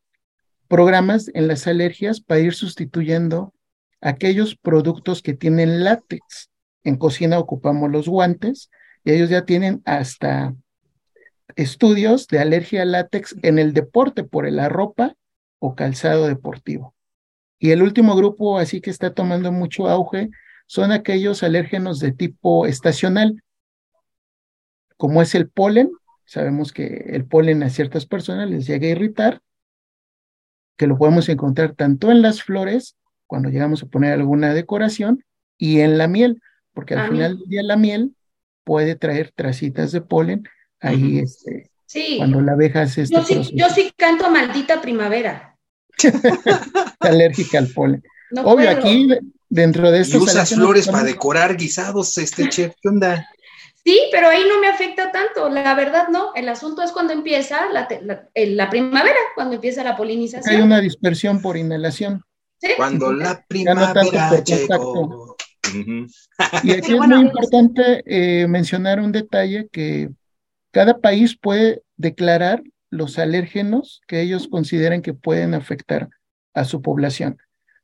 D: programas en las alergias para ir sustituyendo aquellos productos que tienen látex. En cocina ocupamos los guantes y ellos ya tienen hasta estudios de alergia al látex en el deporte por la ropa o calzado deportivo. Y el último grupo así que está tomando mucho auge son aquellos alérgenos de tipo estacional, como es el polen. Sabemos que el polen a ciertas personas les llega a irritar, que lo podemos encontrar tanto en las flores, cuando llegamos a poner alguna decoración, y en la miel, porque al final del día la miel puede traer tracitas de polen ahí, este, cuando la abeja hace este
E: yo sí, yo sí canto maldita primavera.
D: alérgica al polen. Obvio, aquí dentro de estos.
B: Y usas flores para decorar guisados, este chef, ¿qué onda?
E: Sí, pero ahí no me afecta tanto, la verdad no. El asunto es cuando empieza la, primavera, cuando empieza la polinización.
D: Hay una dispersión por inhalación.
B: Cuando la primavera llegó.
D: Y aquí es muy importante eh, mencionar un detalle que cada país puede declarar los alérgenos que ellos consideren que pueden afectar a su población.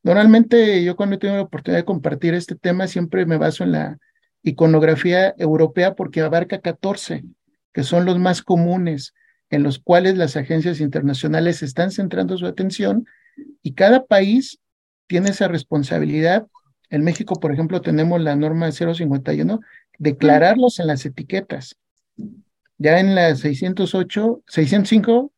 D: Normalmente yo cuando tengo la oportunidad de compartir este tema siempre me baso en la iconografía europea porque abarca 14, que son los más comunes, en los cuales las agencias internacionales están centrando su atención y cada país tiene esa responsabilidad. En México, por ejemplo, tenemos la norma 051, declararlos en las etiquetas. Ya en la 608, 605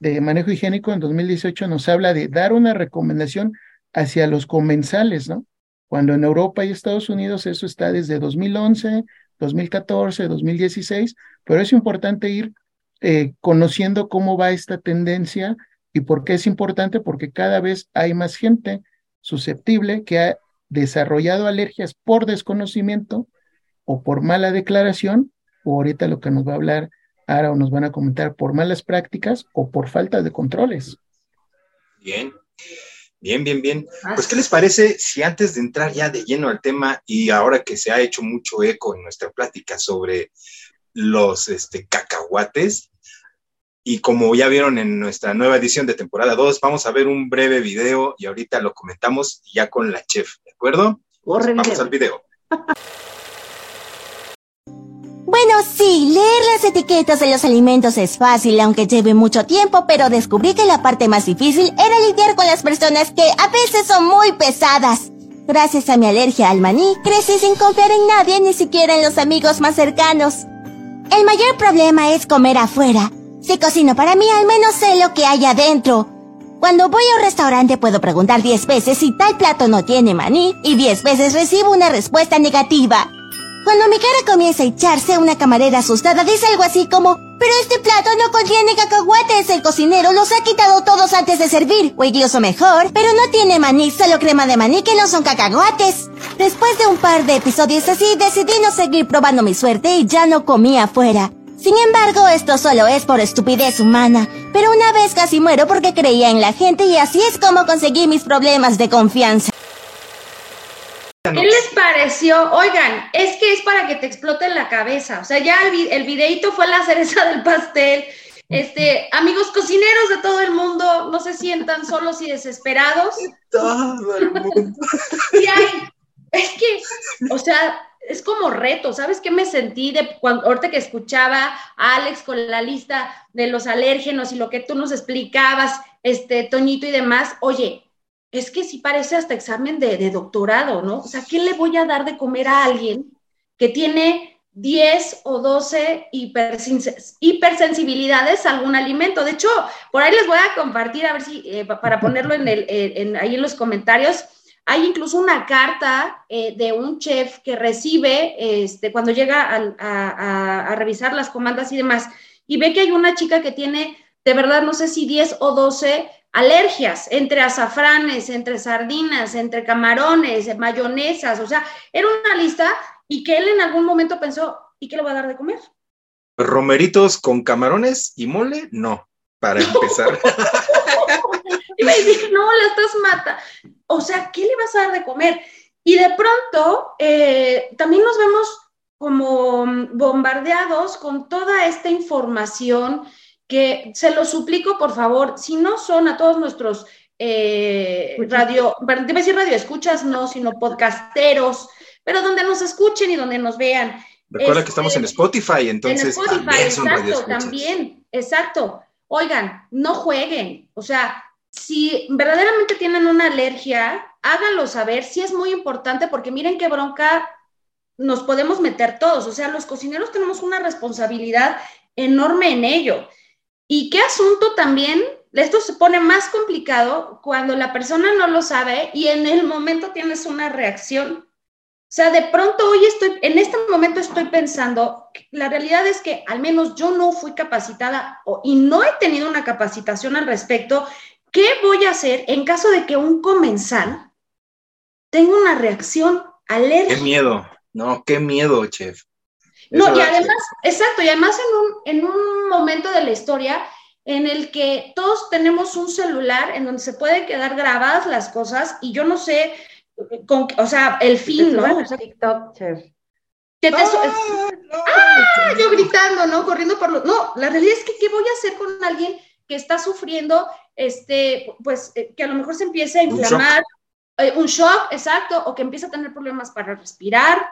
D: de manejo higiénico en 2018 nos habla de dar una recomendación hacia los comensales, ¿no? Cuando en Europa y Estados Unidos eso está desde 2011, 2014, 2016, pero es importante ir eh, conociendo cómo va esta tendencia y por qué es importante, porque cada vez hay más gente susceptible que ha desarrollado alergias por desconocimiento o por mala declaración, o ahorita lo que nos va a hablar ahora o nos van a comentar por malas prácticas o por falta de controles.
B: Bien. Bien, bien, bien. Pues, ¿qué les parece si antes de entrar ya de lleno al tema y ahora que se ha hecho mucho eco en nuestra plática sobre los este, cacahuates, y como ya vieron en nuestra nueva edición de temporada 2, vamos a ver un breve video y ahorita lo comentamos ya con la chef, ¿de acuerdo? vamos al video.
F: Bueno, sí, leer las etiquetas de los alimentos es fácil, aunque lleve mucho tiempo, pero descubrí que la parte más difícil era lidiar con las personas que a veces son muy pesadas. Gracias a mi alergia al maní, crecí sin confiar en nadie, ni siquiera en los amigos más cercanos. El mayor problema es comer afuera. Si cocino para mí, al menos sé lo que hay adentro. Cuando voy a un restaurante puedo preguntar 10 veces si tal plato no tiene maní y 10 veces recibo una respuesta negativa. Cuando mi cara comienza a echarse, una camarera asustada dice algo así como, pero este plato no contiene cacahuates, el cocinero los ha quitado todos antes de servir, o incluso mejor, pero no tiene maní, solo crema de maní que no son cacahuates. Después de un par de episodios así, decidí no seguir probando mi suerte y ya no comí afuera. Sin embargo, esto solo es por estupidez humana, pero una vez casi muero porque creía en la gente y así es como conseguí mis problemas de confianza.
E: ¿Qué les pareció? Oigan, es que es para que te explote la cabeza. O sea, ya el, el videito fue la cereza del pastel. Este, amigos cocineros de todo el mundo, no se sientan solos y desesperados.
B: Todo el mundo.
E: es que, o sea, es como reto, ¿sabes qué me sentí de cuando ahorita que escuchaba a Alex con la lista de los alérgenos y lo que tú nos explicabas, este Toñito y demás? Oye, es que sí parece hasta examen de, doctorado, ¿no? O sea, ¿qué le voy a dar de comer a alguien que tiene 10 o 12 hipersensibilidades a algún alimento? De hecho, por ahí les voy a compartir, a ver si, eh, para ponerlo en el, ahí en los comentarios, hay incluso una carta eh, de un chef que recibe este, cuando llega a, a, revisar las comandas y demás, y ve que hay una chica que tiene, de verdad, no sé si 10 o 12 alergias entre azafranes, entre sardinas, entre camarones, mayonesas, o sea, era una lista y que él en algún momento pensó, ¿y qué le va a dar de comer?
B: Romeritos con camarones y mole, no, para empezar.
E: y me dice, no, la estás mata. O sea, ¿qué le vas a dar de comer? Y de pronto eh, también nos vemos como bombardeados con toda esta información que se lo suplico, por favor, si no son a todos nuestros eh, radio, debe decir radio escuchas, no, sino podcasteros, pero donde nos escuchen y donde nos vean.
B: Recuerda que estamos en Spotify, entonces.
E: En Spotify, exacto, también, exacto. Oigan, no jueguen, o sea, si verdaderamente tienen una alergia, háganlo saber, sí es muy importante porque miren qué bronca nos podemos meter todos, o sea, los cocineros tenemos una responsabilidad enorme en ello. Y qué asunto también, esto se pone más complicado cuando la persona no lo sabe y en el momento tienes una reacción. O sea, de pronto hoy estoy, en este momento estoy pensando, la realidad es que al menos yo no fui capacitada y no he tenido una capacitación al respecto. ¿Qué voy a hacer en caso de que un comensal tenga una reacción alérgica?
B: Qué miedo, no, qué miedo, chef.
E: No, y además, exacto, y además en un, en un momento de la historia en el que todos tenemos un celular en donde se pueden quedar grabadas las cosas y yo no sé, con, o sea, el fin, ¿no? TikTok, chef. ¡Ah! ¡Ah! Yo gritando, ¿no? Corriendo por los... No, la realidad es que ¿qué voy a hacer con alguien que está sufriendo, este, pues, eh, que a lo mejor se empiece a inflamar, eh, un shock, exacto, o que empieza a tener problemas para respirar,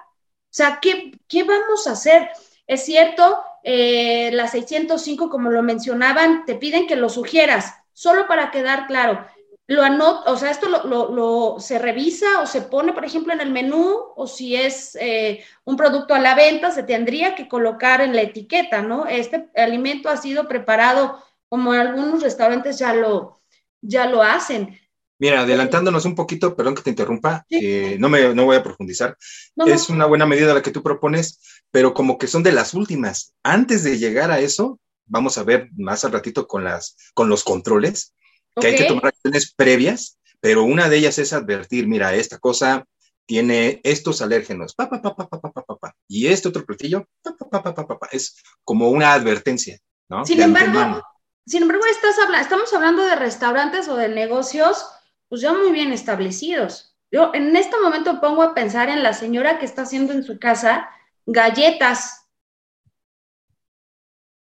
E: sea, ¿qué, qué vamos a hacer? Es cierto, eh, la 605, como lo mencionaban, te piden que lo sugieras, solo para quedar claro. Lo anot o sea, esto lo, lo, se revisa o se pone, por ejemplo, en el menú, o si es eh, un producto a la venta, se tendría que colocar en la etiqueta, ¿no? Este alimento ha sido preparado como algunos restaurantes ya lo, ya lo hacen.
B: Mira, adelantándonos un poquito, perdón que te interrumpa, eh, no, me, no voy a profundizar. es una buena medida la que tú propones, pero como que son de las últimas. Antes de llegar a eso, vamos a ver más al ratito con, las, con los controles, que hay que tomar acciones previas, pero una de ellas es advertir, mira, esta cosa tiene estos alérgenos, pa, pa, pa, pa, pa, pa, pa, y este otro platillo, pa, pa, pa, pa, pa, pa, es como una advertencia, ¿no?
E: Sin embargo, sin embargo, estás estamos hablando de restaurantes o de negocios pues ya muy bien establecidos. Yo en este momento pongo a pensar en la señora que está haciendo en su casa galletas,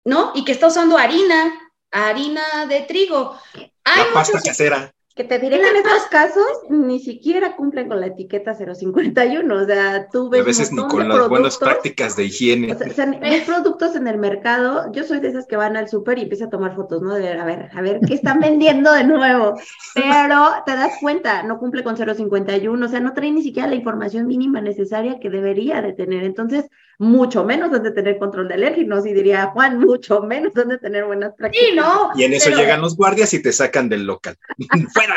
E: ¿no? Y que está usando harina, harina de trigo.
B: Hay la pasta casera.
C: Que te diré que en estos casos ni siquiera cumplen con la etiqueta 051, o sea, tú ves...
B: A veces ni con las buenas prácticas de higiene.
C: O sea, hay productos en el mercado, yo soy de esas que van al súper y empiezan a tomar fotos, ¿no? De ver, a ver, a ver, ¿qué están vendiendo de nuevo? Pero te das cuenta, no cumple con 051, o sea, no trae ni siquiera la información mínima necesaria que debería de tener. Entonces, mucho menos de tener control de alérgenos, y diría Juan, mucho menos de tener buenas prácticas.
E: Sí, no.
B: Y en eso llegan los guardias y te sacan del local. ¡Fuera!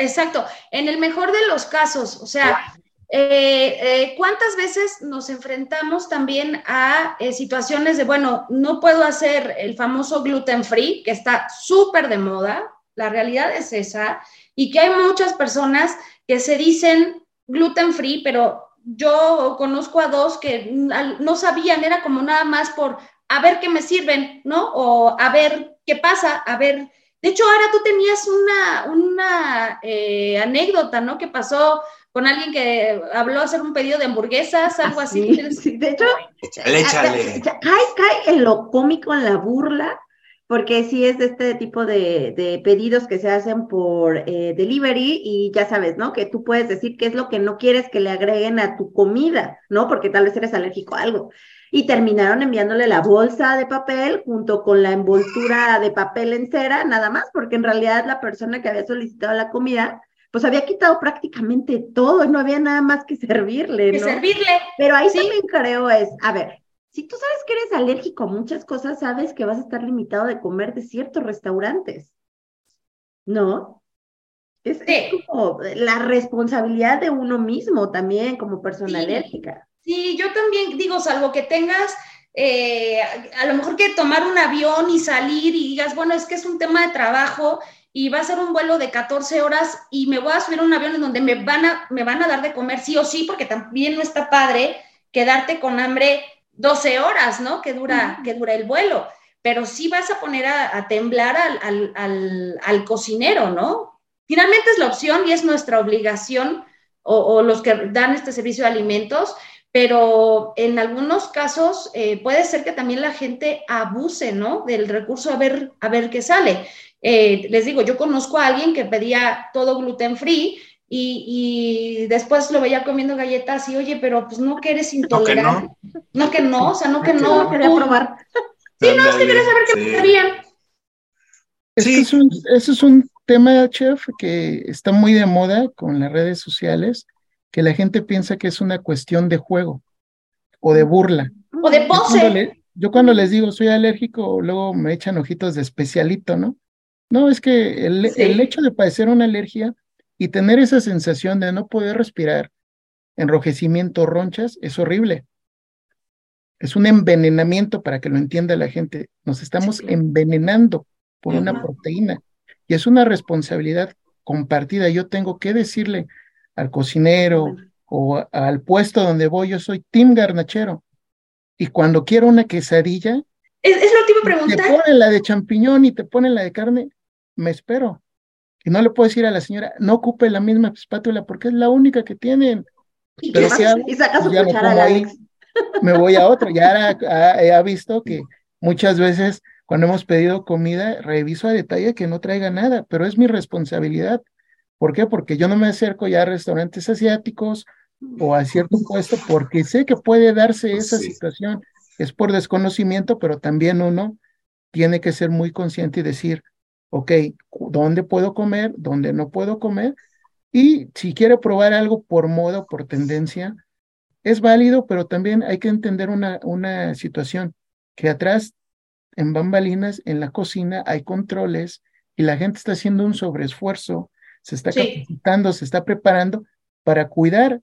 E: Exacto. En el mejor de los casos, o sea, eh, eh, ¿cuántas veces nos enfrentamos también a eh, situaciones de, bueno, no puedo hacer el famoso gluten free, que está súper de moda, la realidad es esa, y que hay muchas personas que se dicen gluten free, pero yo conozco a dos que no sabían, era como nada más por a ver qué me sirven, ¿no? O a ver qué pasa, a ver. De hecho, ahora tú tenías una, una eh, anécdota, ¿no? Que pasó con alguien que habló hacer un pedido de hamburguesas, algo así.
C: Sí, de hecho,
B: échale, échale.
C: Cae, cae en lo cómico, en la burla, porque sí es de este tipo de, pedidos que se hacen por eh, delivery y ya sabes, ¿no? Que tú puedes decir qué es lo que no quieres que le agreguen a tu comida, ¿no? Porque tal vez eres alérgico a algo. Y terminaron enviándole la bolsa de papel junto con la envoltura de papel en cera, nada más, porque en realidad la persona que había solicitado la comida, pues había quitado prácticamente todo y no había nada más que servirle, ¿no?
E: Que servirle.
C: Pero ahí también creo es, a ver, si tú sabes que eres alérgico a muchas cosas, sabes que vas a estar limitado de comer de ciertos restaurantes. ¿No? Es, como la responsabilidad de uno mismo también como persona alérgica.
E: Sí, yo también digo, salvo que tengas eh, a lo mejor que tomar un avión y salir y digas, bueno, es que es un tema de trabajo y va a ser un vuelo de 14 horas y me voy a subir a un avión en donde me van a, me van a dar de comer sí o sí, porque también no está padre quedarte con hambre 12 horas, ¿no? Que dura, que dura el vuelo, pero sí vas a poner a, temblar al, cocinero, ¿no? Finalmente es la opción y es nuestra obligación, o, los que dan este servicio de alimentos, pero en algunos casos eh, puede ser que también la gente abuse, ¿no? Del recurso a ver, a ver qué sale. Eh, les digo, yo conozco a alguien que pedía todo gluten free y, después lo veía comiendo galletas y, oye, pero pues no que eres intolerante. No que no, o sea, no que no.
C: quería probar.
E: Sí, no, es que quería saber qué sí.
D: sí. es un, eso es un tema, chef, que está muy de moda con las redes sociales, que la gente piensa que es una cuestión de juego o de burla.
E: O de pose.
D: Yo cuando, les digo soy alérgico, luego me echan ojitos de especialito, ¿no? No, es que el, el hecho de padecer una alergia y tener esa sensación de no poder respirar, enrojecimiento, ronchas, es horrible. Es un envenenamiento para que lo entienda la gente. Nos estamos envenenando por una proteína y es una responsabilidad compartida. Yo tengo que decirle al cocinero o al puesto donde voy, yo soy Tim Garnachero. Y cuando quiero una quesadilla,
E: es, lo que iba a preguntar.
D: Te ponen la de champiñón y te ponen la de carne, me espero. Y no le puedo decir a la señora, no ocupe la misma espátula porque es la única que tienen.
C: ¿Y, Pero si hago, y saca su cuchara,
D: me voy a otro. Ya ha, visto que muchas veces cuando hemos pedido comida, reviso a detalle que no traiga nada, pero es mi responsabilidad. ¿Por qué? Porque yo no me acerco ya a restaurantes asiáticos o a cierto puesto porque sé que puede darse pues esa situación. Es por desconocimiento, pero también uno tiene que ser muy consciente y decir, ok, ¿dónde puedo comer? ¿Dónde no puedo comer? Y si quiere probar algo por moda o por tendencia, es válido, pero también hay que entender una, una situación, que atrás, en bambalinas, en la cocina, hay controles y la gente está haciendo un sobreesfuerzo, se está capacitando, se está preparando para cuidar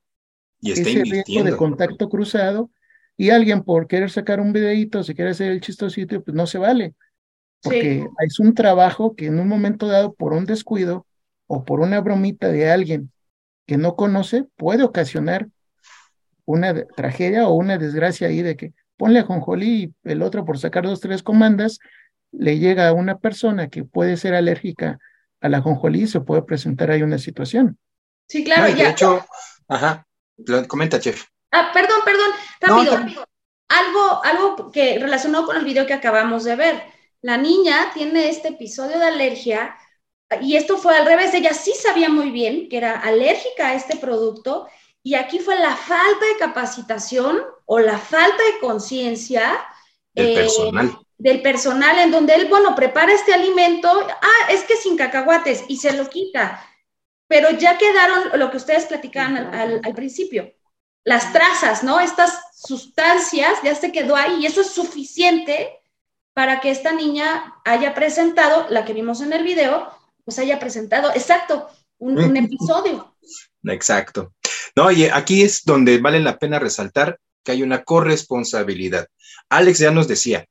D: ese riesgo de contacto cruzado y alguien por querer sacar un videito, si quiere hacer el chistosito, pues no se vale, porque es un trabajo que en un momento dado, por un descuido o por una bromita de alguien que no conoce, puede ocasionar una tragedia o una desgracia ahí de que ponle a Jonjolí y el otro por sacar dos, tres comandas, le llega a una persona que puede ser alérgica a la jonjolí y se puede presentar ahí una situación.
E: Sí, claro.
B: de hecho, ajá, comenta, chef.
E: Ah, perdón, perdón, rápido. Algo, algo que relacionó con el video que acabamos de ver. La niña tiene este episodio de alergia y esto fue al revés. Ella sí sabía muy bien que era alérgica a este producto y aquí fue la falta de capacitación o la falta de conciencia
B: del, eh, personal.
E: del personal, en donde él, bueno, prepara este alimento, ah, es que sin cacahuates, y se lo quita. Pero ya quedaron lo que ustedes platicaban al, al principio, las trazas, ¿no? Estas sustancias ya se quedó ahí y eso es suficiente para que esta niña haya presentado, la que vimos en el video, pues haya presentado, exacto, un, un episodio.
B: Exacto. No, y aquí es donde vale la pena resaltar que hay una corresponsabilidad. Alex ya nos decía,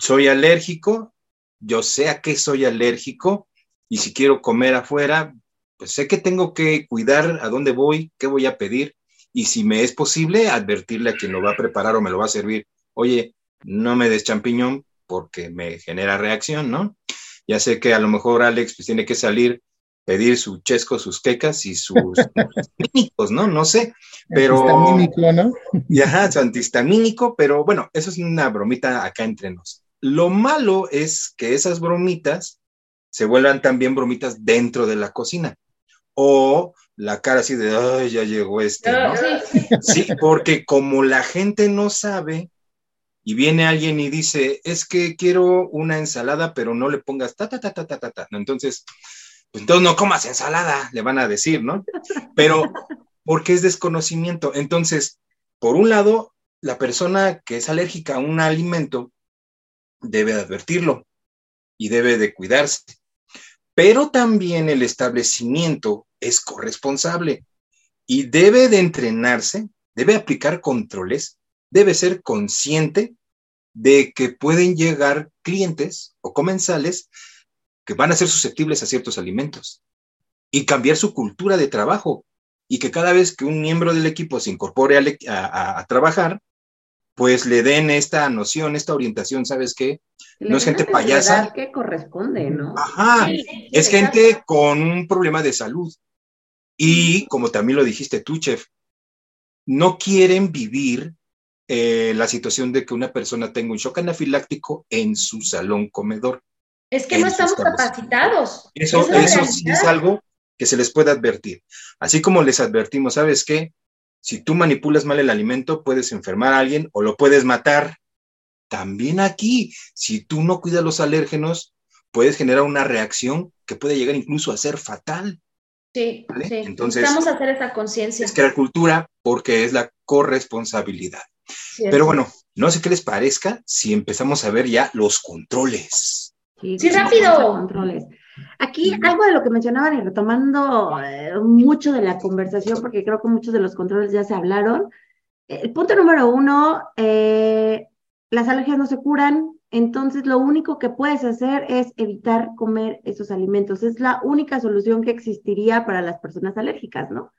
B: soy alérgico, yo sé a qué soy alérgico y si quiero comer afuera, pues sé que tengo que cuidar a dónde voy, qué voy a pedir y si me es posible, advertirle a quien lo va a preparar o me lo va a servir, oye, no me des champiñón porque me genera reacción, ¿no? Ya sé que a lo mejor Alex pues, tiene que salir pedir su chesco, sus quecas y sus antihistamínicos, ¿no? No sé, pero...
D: Antihistamínico, ¿no?
B: Y ajá, su antihistamínico, pero bueno, eso es una bromita acá entre nos. Lo malo es que esas bromitas se vuelvan también bromitas dentro de la cocina. O la cara así de, ay, ya llegó este, ¿no? Sí, porque como la gente no sabe, y viene alguien y dice, es que quiero una ensalada, pero no le pongas ta, ta, ta, ta, ta, ta, ta. Entonces, pues entonces no comas ensalada, le van a decir, ¿no? Pero porque es desconocimiento. Entonces, por un lado, la persona que es alérgica a un alimento debe advertirlo y debe de cuidarse. Pero también el establecimiento es corresponsable y debe de entrenarse, debe aplicar controles, debe ser consciente de que pueden llegar clientes o comensales que van a ser susceptibles a ciertos alimentos y cambiar su cultura de trabajo y que cada vez que un miembro del equipo se incorpore a, trabajar, pues le den esta noción, esta orientación, ¿sabes qué? No es gente payasa.
C: que corresponde, ¿no?
B: Ajá, es gente con un problema de salud. Y como también lo dijiste tú, chef, no quieren vivir eh, la situación de que una persona tenga un shock anafiláctico en su salón comedor.
E: Es que no estamos capacitados.
B: Eso, eso sí es algo que se les puede advertir. Así como les advertimos, ¿sabes qué? Si tú manipulas mal el alimento, puedes enfermar a alguien o lo puedes matar. También aquí, si tú no cuidas los alérgenos, puedes generar una reacción que puede llegar incluso a ser fatal.
E: Sí, sí. Entonces, necesitamos hacer esa conciencia.
B: Es crear cultura porque es la corresponsabilidad. Pero bueno, no sé qué les parezca si empezamos a ver ya los controles.
E: Sí, rápido.
C: Controles. Aquí algo de lo que mencionaban y retomando eh, mucho de la conversación, porque creo que muchos de los controles ya se hablaron. El punto número uno, eh, las alergias no se curan, entonces lo único que puedes hacer es evitar comer esos alimentos. Es la única solución que existiría para las personas alérgicas, ¿no?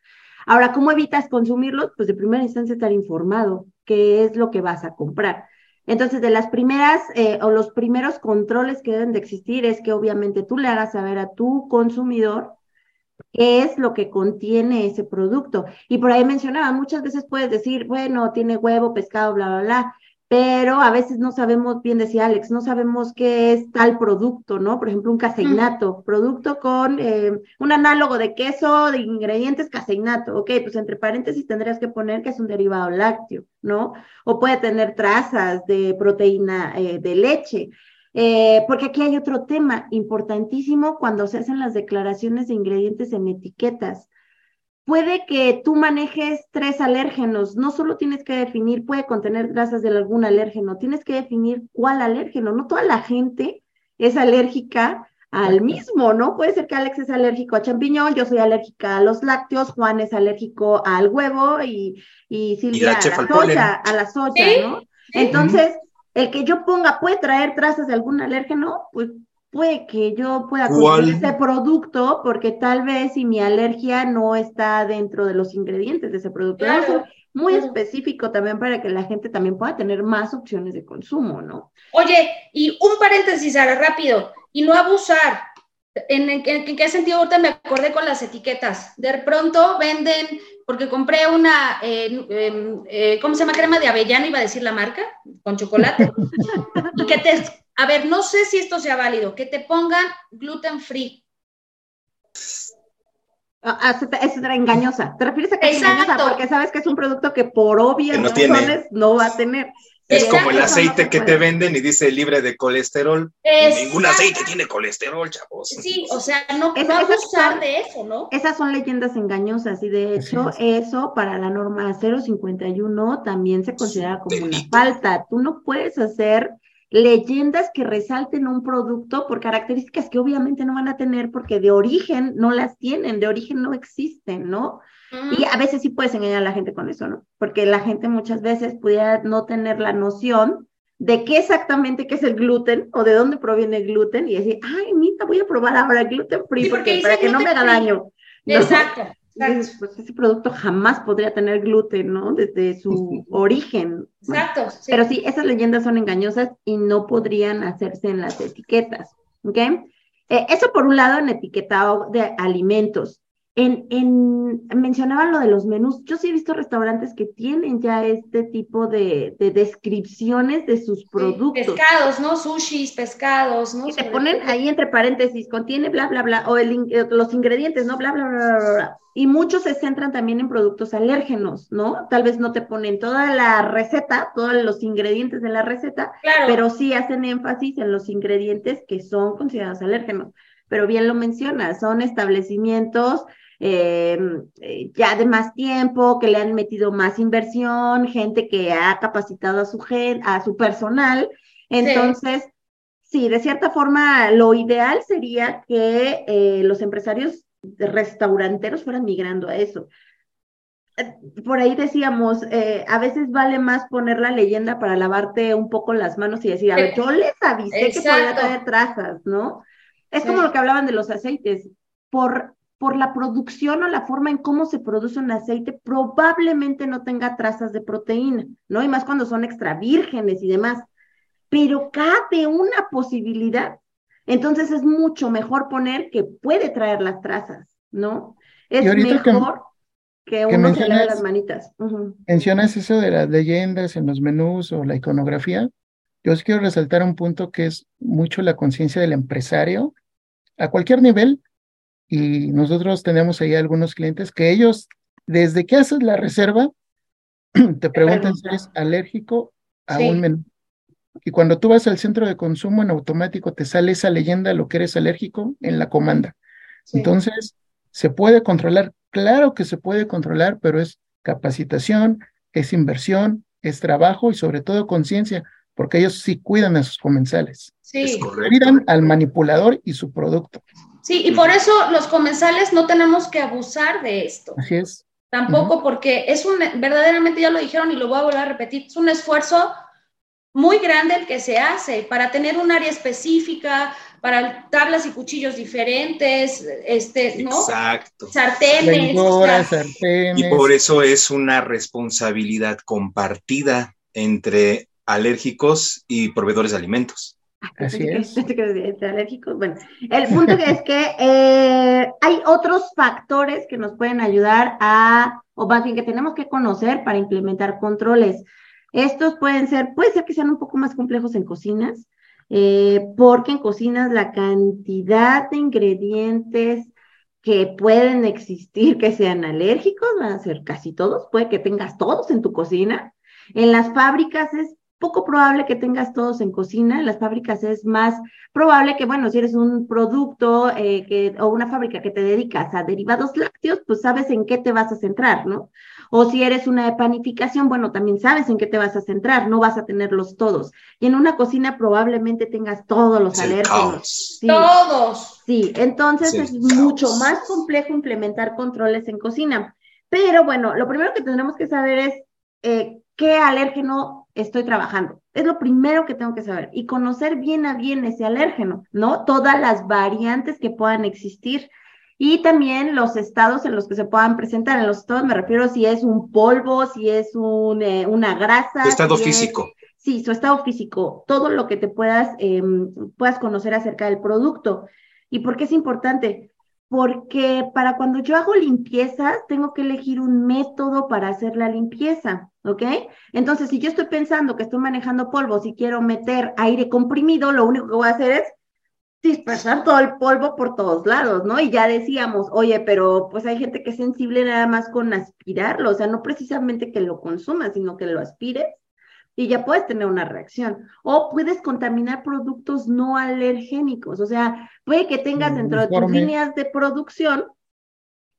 C: Ahora, ¿cómo evitas consumirlos? Pues de primera instancia estar informado, qué es lo que vas a comprar. Entonces, de las primeras eh, o los primeros controles que deben de existir es que obviamente tú le hagas saber a tu consumidor qué es lo que contiene ese producto. Y por ahí mencionaba, muchas veces puedes decir, bueno, tiene huevo, pescado, bla, bla, bla, pero a veces no sabemos, bien decía Alex, no sabemos qué es tal producto, ¿no? Por ejemplo, un caseinato, producto con eh, un análogo de queso, de ingredientes caseinato. Ok, pues entre paréntesis tendrías que poner que es un derivado lácteo, ¿no? O puede tener trazas de proteína eh, de leche. Eh, porque aquí hay otro tema importantísimo cuando se hacen las declaraciones de ingredientes en etiquetas puede que tú manejes tres alérgenos, no solo tienes que definir, puede contener grasas de algún alérgeno, tienes que definir cuál alérgeno, no toda la gente es alérgica al mismo, ¿no? Puede ser que Alex es alérgico a champiñón, yo soy alérgica a los lácteos, Juan es alérgico al huevo y, Silvia a, la soya, a la soya, ¿no? Entonces, el que yo ponga puede traer trazas de algún alérgeno, pues puede que yo pueda consumir ese producto porque tal vez si mi alergia no está dentro de los ingredientes de ese producto. muy específico también para que la gente también pueda tener más opciones de consumo, ¿no?
E: Oye, y un paréntesis, Sara, rápido, y no abusar. ¿En, qué sentido ahorita me acordé con las etiquetas? De pronto venden, porque compré una, eh, em, eh, ¿cómo se llama? Crema de avellano, iba a decir la marca, con chocolate, y que te a ver, no sé si esto sea válido, que te pongan gluten free.
C: Ah, ah es engañosa. ¿Te refieres a que es engañosa? Porque sabes que es un producto que por obvias no razones no va a tener.
B: Es como el aceite que te venden y dice libre de colesterol. Ningún aceite tiene colesterol, chavos.
E: Sí, o sea, no, es, abusar de eso, ¿no?
C: Esas son leyendas engañosas y de hecho eso para la norma 051 también se considera como una falta. Tú no puedes hacer leyendas que resalten un producto por características que obviamente no van a tener porque de origen no las tienen, de origen no existen, ¿no? Y a veces sí puedes engañar a la gente con eso, ¿no? Porque la gente muchas veces pudiera no tener la noción de qué exactamente qué es el gluten o de dónde proviene el gluten y decir, ay, mira, voy a probar ahora gluten free porque, para que no me haga daño.
E: Exacto.
C: Pues ese producto jamás podría tener gluten, ¿no? Desde su origen.
E: Exacto.
C: Pero sí, esas leyendas son engañosas y no podrían hacerse en las etiquetas, ¿ok? Eh, eso por un lado en etiquetado de alimentos. En, en, mencionaban lo de los menús. Yo sí he visto restaurantes que tienen ya este tipo de, de descripciones de sus productos.
E: pescados, ¿no? Sushis, pescados, ¿no?
C: Y te ponen ahí entre paréntesis, contiene bla, bla, bla, o el, eh, los ingredientes, ¿no? Bla, bla, bla, bla, bla. Y muchos se centran también en productos alérgenos, ¿no? Tal vez no te ponen toda la receta, todos los ingredientes de la receta, pero sí hacen énfasis en los ingredientes que son considerados alérgenos. Pero bien lo mencionas, son establecimientos eh, ya de más tiempo, que le han metido más inversión, gente que ha capacitado a su, gen, a su personal. Entonces, sí. de cierta forma, lo ideal sería que eh, los empresarios restauranteros fueran migrando a eso. Eh, por ahí decíamos, a veces vale más poner la leyenda para lavarte un poco las manos y decir, a ver, yo les avisé que podía traer trazas, ¿no? Es como lo que hablaban de los aceites. Por por la producción o la forma en cómo se produce un aceite, probablemente no tenga trazas de proteína, ¿no? Y más cuando son extra vírgenes y demás. Pero cabe una posibilidad. Entonces es mucho mejor poner que puede traer las trazas, ¿no? Es mejor que, uno se lave las manitas.
D: Mencionas eso de las leyendas en los menús o la iconografía. Yo os quiero resaltar un punto que es mucho la conciencia del empresario a cualquier nivel, y nosotros tenemos ahí algunos clientes que ellos, desde que haces la reserva, te preguntan si eres alérgico a un menú. y cuando tú vas al centro de consumo en automático te sale esa leyenda lo que eres alérgico en la comanda. Entonces, ¿se puede controlar? Claro que se puede controlar, pero es capacitación, es inversión, es trabajo y sobre todo conciencia, porque ellos sí cuidan a sus comensales.
E: Sí.
D: Cuidan al manipulador y su producto.
E: Sí, y por eso los comensales no tenemos que abusar de esto.
D: Así es.
E: Tampoco porque es un, verdaderamente ya lo dijeron y lo voy a volver a repetir, es un esfuerzo muy grande el que se hace para tener un área específica, para tablas y cuchillos diferentes, este, ¿no?
B: Exacto.
E: Sartenes.
D: sartenes.
B: Y por eso es una responsabilidad compartida entre alérgicos y proveedores de alimentos.
D: Así es.
C: alérgicos. Bueno, el punto es que eh, hay otros factores que nos pueden ayudar a, o más bien que tenemos que conocer para implementar controles. Estos pueden ser, puede ser que sean un poco más complejos en cocinas, eh, porque en cocinas la cantidad de ingredientes que pueden existir que sean alérgicos van a ser casi todos, puede que tengas todos en tu cocina. En las fábricas es poco probable que tengas todos en cocina. En las fábricas es más probable que, bueno, si eres un producto eh, que, o una fábrica que te dedicas a derivados lácteos, pues sabes en qué te vas a centrar, ¿no? O si eres una de panificación, bueno, también sabes en qué te vas a centrar, no vas a tenerlos todos. Y en una cocina probablemente tengas todos los alérgenos.
E: Todos.
C: Sí, entonces es mucho más complejo implementar controles en cocina. Pero bueno, lo primero que tendremos que saber es eh, qué alérgeno estoy trabajando. Es lo primero que tengo que saber y conocer bien a bien ese alérgeno, ¿no? Todas las variantes que puedan existir y también los estados en los que se puedan presentar. En los estados me refiero si es un polvo, si es un, eh, una grasa.
B: Estado físico.
C: sí, su estado físico, todo lo que te puedas, em, puedas conocer acerca del producto. ¿Y por qué es importante? Porque para cuando yo hago limpiezas, tengo que elegir un método para hacer la limpieza, ¿ok? Entonces, si yo estoy pensando que estoy manejando polvos y quiero meter aire comprimido, lo único que voy a hacer es dispersar todo el polvo por todos lados, ¿no? Y ya decíamos, oye, pero pues hay gente que es sensible nada más con aspirarlo, o sea, no precisamente que lo consumas, sino que lo aspires y ya puedes tener una reacción. O puedes contaminar productos no alergénicos, o sea, puede que tengas dentro de tus líneas de producción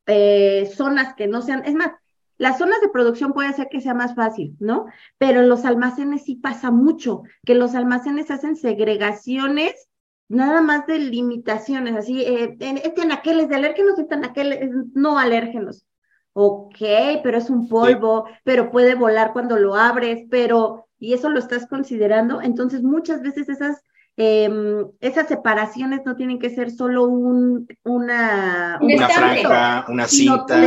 C: eh, zonas que no sean, es más, las zonas de producción puede ser que sea más fácil, ¿no? Pero en los almacenes sí pasa mucho, que los almacenes hacen segregaciones nada más de limitaciones, así, eh, este anaquel es de alérgenos, este anaquel es no alérgenos. Ok, pero es un polvo, pero puede volar cuando lo abres, pero, y eso lo estás considerando, entonces muchas veces esas Em, esas separaciones no tienen que ser solo un, una,
B: una franja, una cinta,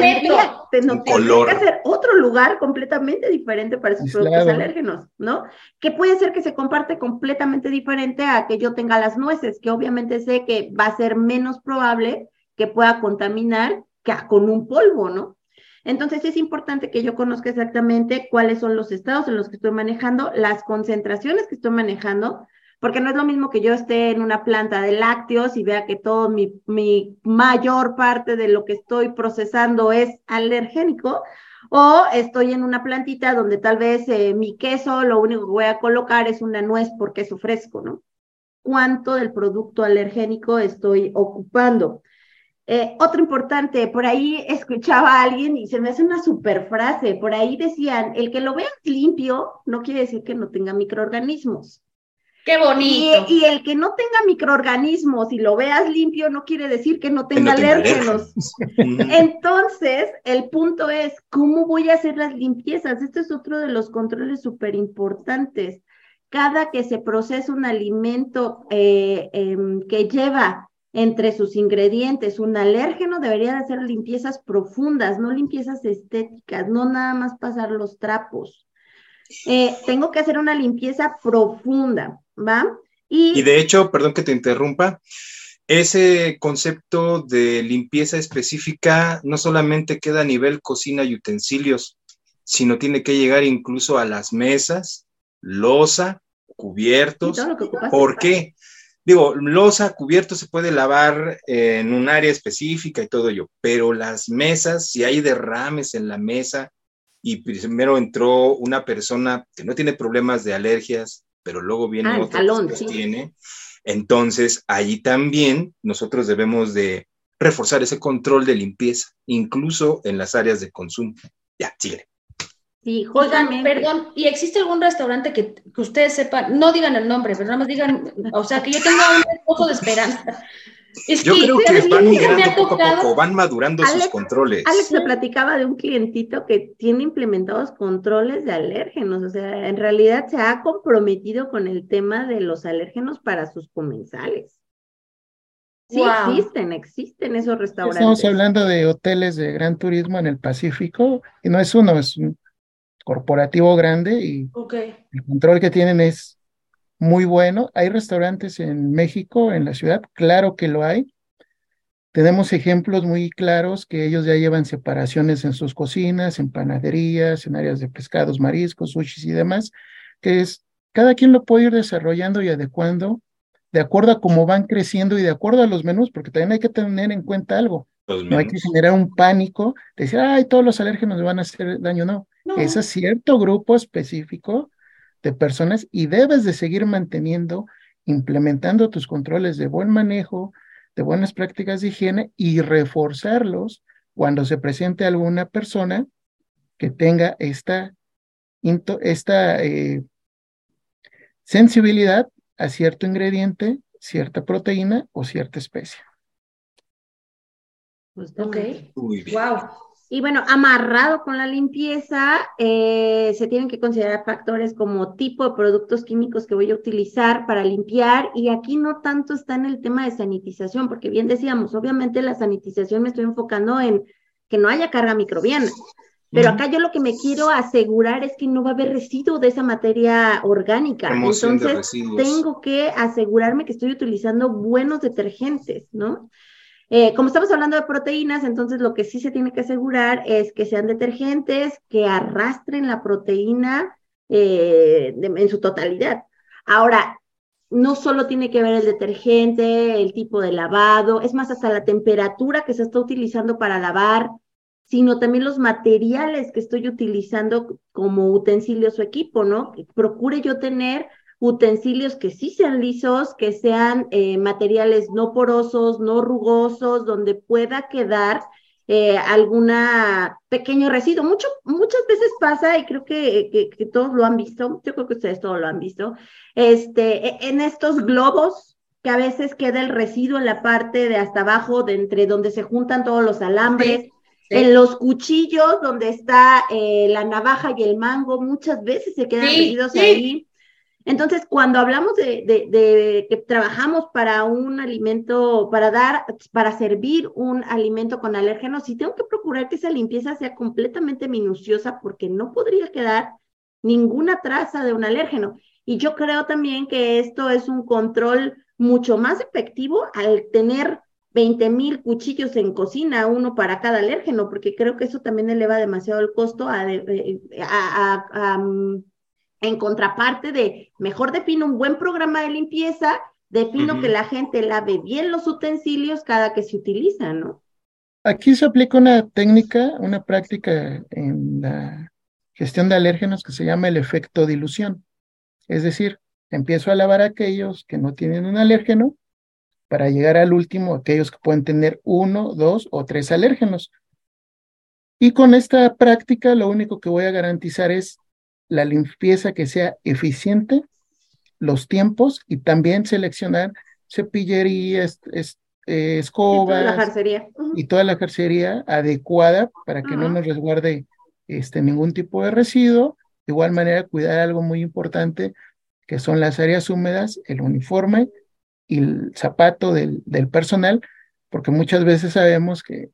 B: un color.
C: que ser otro lugar completamente diferente para esos productos alérgenos, ¿no? Que puede ser que se comparte completamente diferente a que yo tenga las nueces, que obviamente sé que va a ser menos probable que pueda contaminar que con un polvo, ¿no? Entonces es importante que yo conozca exactamente cuáles son los estados en los que estoy manejando, las concentraciones que estoy manejando, porque no es lo mismo que yo esté en una planta de lácteos y vea que todo mi, mayor parte de lo que estoy procesando es alergénico, o estoy en una plantita donde tal vez eh, mi queso, lo único que voy a colocar es una nuez por queso fresco, ¿no? ¿Cuánto del producto alergénico estoy ocupando? Eh, otro importante, por ahí escuchaba a alguien y se me hace una super frase, por ahí decían, el que lo veas limpio no quiere decir que no tenga microorganismos.
E: Qué bonito.
C: Y, el que no tenga microorganismos y lo veas limpio no quiere decir que no tenga alérgenos. Entonces, el punto es, ¿cómo voy a hacer las limpiezas? Este es otro de los controles súper importantes. Cada que se procesa un alimento eh, em, que lleva entre sus ingredientes un alérgeno, debería de hacer limpiezas profundas, no limpiezas estéticas, no nada más pasar los trapos. Eh, tengo que hacer una limpieza profunda, ¿va?
B: Y, de hecho, perdón que te interrumpa, ese concepto de limpieza específica no solamente queda a nivel cocina y utensilios, sino tiene que llegar incluso a las mesas, losa, cubiertos. ¿Por qué? Digo, losa, cubiertos se puede lavar en un área específica y todo ello, pero las mesas, si hay derrames en la mesa, y primero entró una persona que no tiene problemas de alergias pero luego viene ah, otro que tiene. Entonces, allí también nosotros debemos de reforzar ese control de limpieza, incluso en las áreas de consumo. Ya, sigue.
E: Sí, Oigan, perdón, ¿y existe algún restaurante que, que, ustedes sepan, no digan el nombre, pero nada más digan, o sea, que yo tenga un poco de esperanza,
B: yo creo que van migrando poco a poco, van madurando sus controles.
C: Alex me platicaba de un clientito que tiene implementados controles de alérgenos, o sea, en realidad se ha comprometido con el tema de los alérgenos para sus comensales. Sí, existen, existen esos restaurantes.
D: Estamos hablando de hoteles de gran turismo en el Pacífico, y no es uno, es un corporativo grande, y el control que tienen es muy bueno. Hay restaurantes en México, en la ciudad, claro que lo hay. Tenemos ejemplos muy claros que ellos ya llevan separaciones en sus cocinas, en panaderías, en áreas de pescados, mariscos, sushis y demás, que es cada quien lo puede ir desarrollando y adecuando de acuerdo a cómo van creciendo y de acuerdo a los menús, porque también hay que tener en cuenta algo. no hay que generar un pánico, de decir, ay, todos los alérgenos me van a hacer daño. No, no. es a cierto grupo específico de personas y debes de seguir manteniendo, implementando tus controles de buen manejo, de buenas prácticas de higiene y reforzarlos cuando se presente alguna persona que tenga esta, esta eh, sensibilidad a cierto ingrediente, cierta proteína o cierta especie.
C: Pues ok. Wow. Y bueno, amarrado con la limpieza, eh, se tienen que considerar factores como tipo de productos químicos que voy a utilizar para limpiar. Y aquí no tanto está en el tema de sanitización, porque bien decíamos, obviamente la sanitización me estoy enfocando en que no haya carga microbiana. Pero acá yo lo que me quiero asegurar es que no va a haber residuo de esa materia orgánica. Entonces, tengo que asegurarme que estoy utilizando buenos detergentes, ¿no? Eh, como estamos hablando de proteínas, entonces lo que sí se tiene que asegurar es que sean detergentes que arrastren la proteína eh, en su totalidad. Ahora, no solo tiene que ver el detergente, el tipo de lavado, es más, hasta la temperatura que se está utilizando para lavar, sino también los materiales que estoy utilizando como utensilios o equipo, ¿no? Procure yo tener utensilios que sí sean lisos, que sean eh, materiales no porosos, no rugosos, donde pueda quedar eh, alguna pequeño residuo. Mucho, muchas veces pasa, y creo que, que, todos lo han visto, yo creo que ustedes todos lo han visto, este, e, en estos globos que a veces queda el residuo en la parte de hasta abajo, de entre donde se juntan todos los alambres. En los cuchillos, donde está eh, la navaja y el mango, muchas veces se quedan residuos ahí. Entonces, cuando hablamos de, que trabajamos para un alimento, para dar, para servir un alimento con alérgenos, sí tengo que procurar que esa limpieza sea completamente minuciosa porque no podría quedar ninguna traza de un alérgeno. Y yo creo también que esto es un control mucho más efectivo al tener 20 mil cuchillos en cocina, uno para cada alérgeno, porque creo que eso también eleva demasiado el costo a, a mm, en contraparte de mejor defino un buen programa de limpieza, defino que la gente lave bien los utensilios cada que se utilizan, ¿no?
D: Aquí se aplica una técnica, una práctica en la gestión de alérgenos que se llama el efecto dilución. Es decir, empiezo a lavar aquellos que no tienen un alérgeno para llegar al último, aquellos que pueden tener uno, dos o tres alérgenos. Y con esta práctica lo único que voy a garantizar es la limpieza que sea eficiente, los tiempos y también seleccionar cepillería, eh, escobas y toda la jarcería adecuada para que no nos resguarde este, ningún tipo de residuo. De igual manera, cuidar algo muy importante que son las áreas húmedas, el uniforme y el zapato del, personal, porque muchas veces sabemos que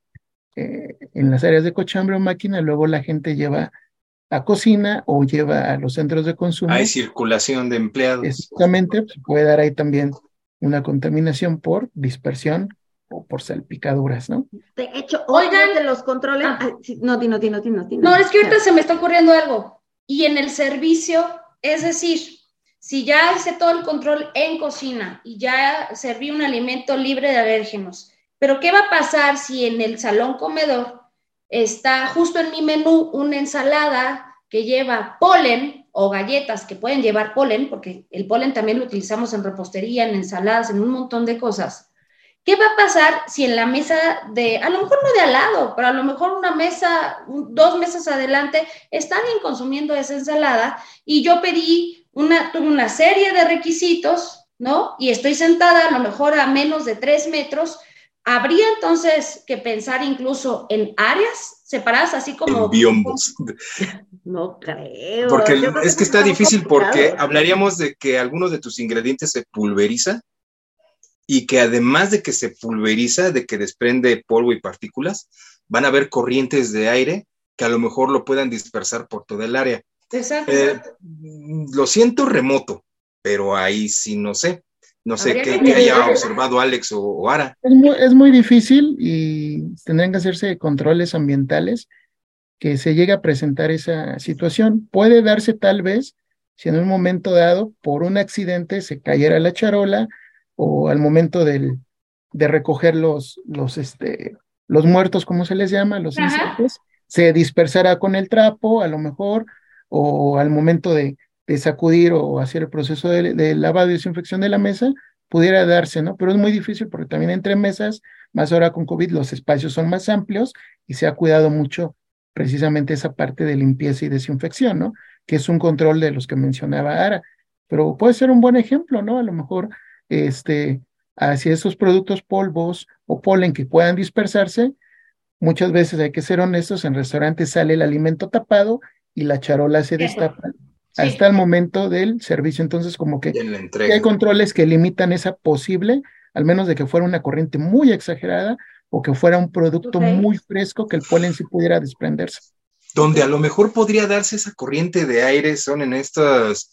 D: eh, en las áreas de cochambre o máquina luego la gente lleva a cocina o lleva a los centros de consumo.
B: Hay circulación de empleados.
D: Exactamente, se puede dar ahí también una contaminación por dispersión o por salpicaduras, ¿no?
C: De hecho, oigan de los controles. Ah. no, Tino, Tino, Tino,
E: No, es que ahorita se me está ocurriendo algo. Y en el servicio, es decir, si ya hice todo el control en cocina y ya serví un alimento libre de alérgenos, pero ¿qué va a pasar si en el salón comedor está justo en mi menú una ensalada que lleva polen o galletas que pueden llevar polen, porque el polen también lo utilizamos en repostería, en ensaladas, en un montón de cosas. ¿Qué va a pasar si en la mesa de, a lo mejor no de al lado, pero a lo mejor una mesa, dos mesas adelante, están consumiendo esa ensalada y yo pedí una, tuve una serie de requisitos, ¿no? Y estoy sentada a lo mejor a menos de tres metros. Habría entonces que pensar incluso en áreas separadas, así como...
B: En biombos.
C: No creo.
B: Porque es que está difícil porque hablaríamos de que algunos de tus ingredientes se pulveriza y que además de que se pulveriza, de que desprende polvo y partículas, van a haber corrientes de aire que a lo mejor lo puedan dispersar por todo el área.
E: Exacto. Eh,
B: lo siento remoto, pero ahí sí no sé. No sé qué, haya observado Alex o, Ara.
D: Es muy, difícil y tendrán que hacerse controles ambientales que se llegue a presentar esa situación. Puede darse tal vez si en un momento dado, por un accidente, se cayera la charola o al momento del, de recoger los, los, este, los muertos, como se les llama, los insectos, se dispersará con el trapo, a lo mejor, o al momento de, de sacudir o hacer el proceso de, lavado y desinfección de la mesa, pudiera darse, ¿no? Pero es muy difícil porque también entre mesas, más ahora con COVID, los espacios son más amplios y se ha cuidado mucho precisamente esa parte de limpieza y desinfección, ¿no? Que es un control de los que mencionaba Ara. Pero puede ser un buen ejemplo, ¿no? A lo mejor, este, hacia esos productos polvos o polen que puedan dispersarse, muchas veces hay que ser honestos, en restaurantes sale el alimento tapado y la charola se destapa hasta el momento del servicio. Entonces, como que hay controles que limitan esa posible, al menos de que fuera una corriente muy exagerada o que fuera un producto muy fresco que el polen sí pudiera desprenderse.
B: Donde a lo mejor podría darse esa corriente de aire son en estas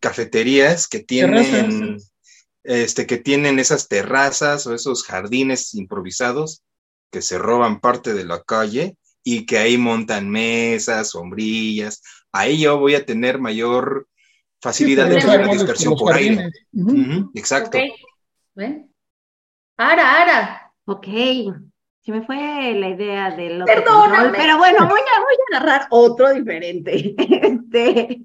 B: cafeterías que tienen, este, que tienen esas terrazas o esos jardines improvisados que se roban parte de la calle y que ahí montan mesas, sombrillas, ahí yo voy a tener mayor facilidad de hacer la dispersión por aire. exacto.
E: Okay. Ara, Ara.
C: Ok. Se me fue la idea del otro Perdóname. pero bueno, voy a, voy a agarrar otro diferente. Este,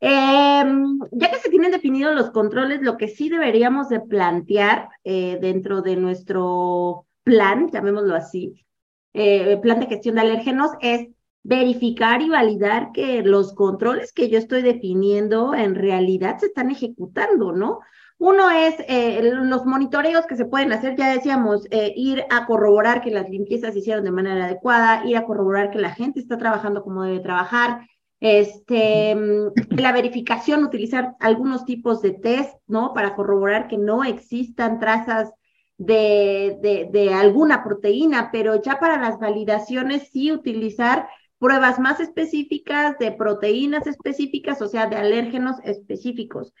C: em, ya que se tienen definidos los controles, lo que sí deberíamos de plantear eh, dentro de nuestro plan, llamémoslo así, eh, plan de gestión de alérgenos, es verificar y validar que los controles que yo estoy definiendo en realidad se están ejecutando, ¿no? Uno es eh, los monitoreos que se pueden hacer, ya decíamos, eh, ir a corroborar que las limpiezas se hicieron de manera adecuada, ir a corroborar que la gente está trabajando como debe trabajar, este, mm, la verificación, utilizar algunos tipos de test, ¿no? Para corroborar que no existan trazas de, de, de alguna proteína, pero ya para las validaciones sí utilizar pruebas más específicas de proteínas específicas, o sea, de alérgenos específicos.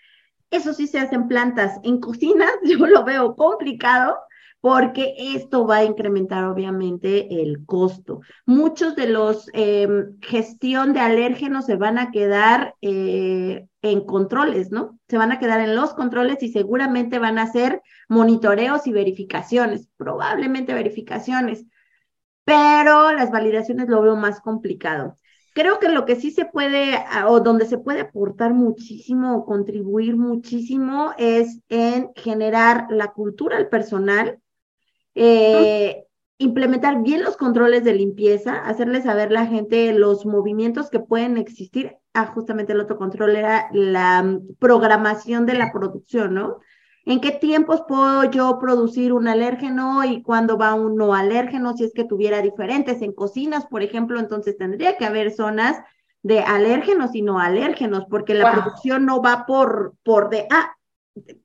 C: Eso sí se hace en plantas. En cocinas yo lo veo complicado porque esto va a incrementar obviamente el costo. Muchos de los em, gestión de alérgenos se van a quedar eh, en controles, ¿no? Se van a quedar en los controles y seguramente van a hacer monitoreos y verificaciones, probablemente verificaciones pero las validaciones lo veo más complicado. Creo que lo que sí se puede, o donde se puede aportar muchísimo o contribuir muchísimo es en generar la cultura al personal, eh, implementar bien los controles de limpieza, hacerle saber a la gente los movimientos que pueden existir. Ah, justamente el otro control era la mm, programación de la producción, ¿no? ¿En qué tiempos puedo yo producir un alérgeno y cuándo va un no alérgeno? Si es que tuviera diferentes en cocinas, por ejemplo, entonces tendría que haber zonas de alérgenos y no alérgenos, porque la producción no va por, por de, ah,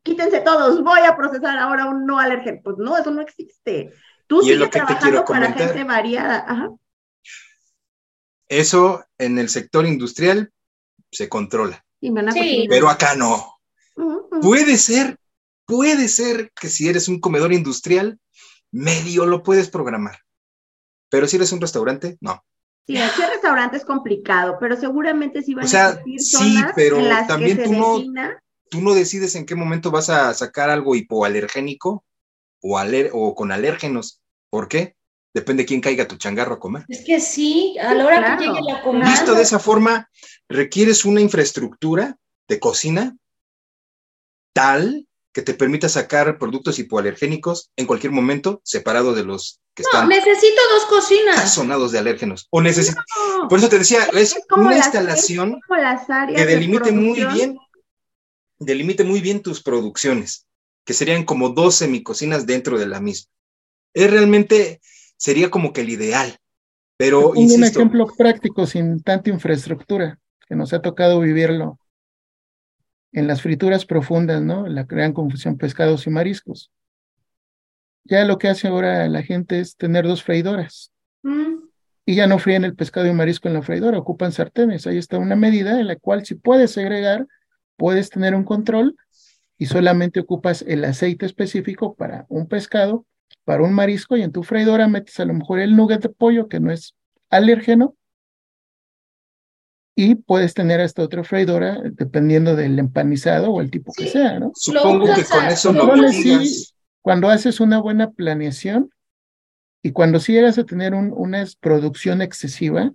C: quítense todos, voy a procesar ahora un no alérgeno. Pues no, eso no existe. Tú sigues trabajando para gente variada.
B: Eso en el sector industrial se controla. Pero acá no. Puede ser Puede ser que si eres un comedor industrial, medio lo puedes programar. Pero si eres un restaurante, no.
C: Sí, aquí el restaurante es complicado, pero seguramente sí van
B: o sea, a sí, pero también tú no, tú no decides en qué momento vas a sacar algo hipoalergénico o, o con alérgenos. ¿Por qué? Depende de quién caiga tu changarro a comer.
E: Es que sí, a la hora que llegue la comida.
B: Visto de esa forma, requieres una infraestructura de cocina tal que te permita sacar productos hipoalergénicos en cualquier momento, separado de los que
E: no,
B: están
E: necesito dos cocinas.
B: sonados de alérgenos. O necesito. Por eso te decía, es, una instalación que delimite muy bien, delimite muy bien tus producciones, que serían como dos semicocinas dentro de la misma. Es realmente sería como que el ideal. Pero,
D: un ejemplo práctico sin tanta infraestructura, que nos ha tocado vivirlo en las frituras profundas, ¿no? La gran confusión pescados y mariscos. Ya lo que hace ahora la gente es tener dos freidoras. Mm. Y ya no fríen el pescado y marisco en la freidora, ocupan sartenes. Ahí está una medida en la cual si puedes segregar, puedes tener un control y solamente ocupas el aceite específico para un pescado para un marisco y en tu freidora metes a lo mejor el nugget de pollo que no es alérgeno y puedes tener hasta otra freidora dependiendo del empanizado o el tipo que sea, ¿no?
B: Supongo que con eso no
D: Cuando haces una buena planeación y cuando si llegas a tener una producción excesiva,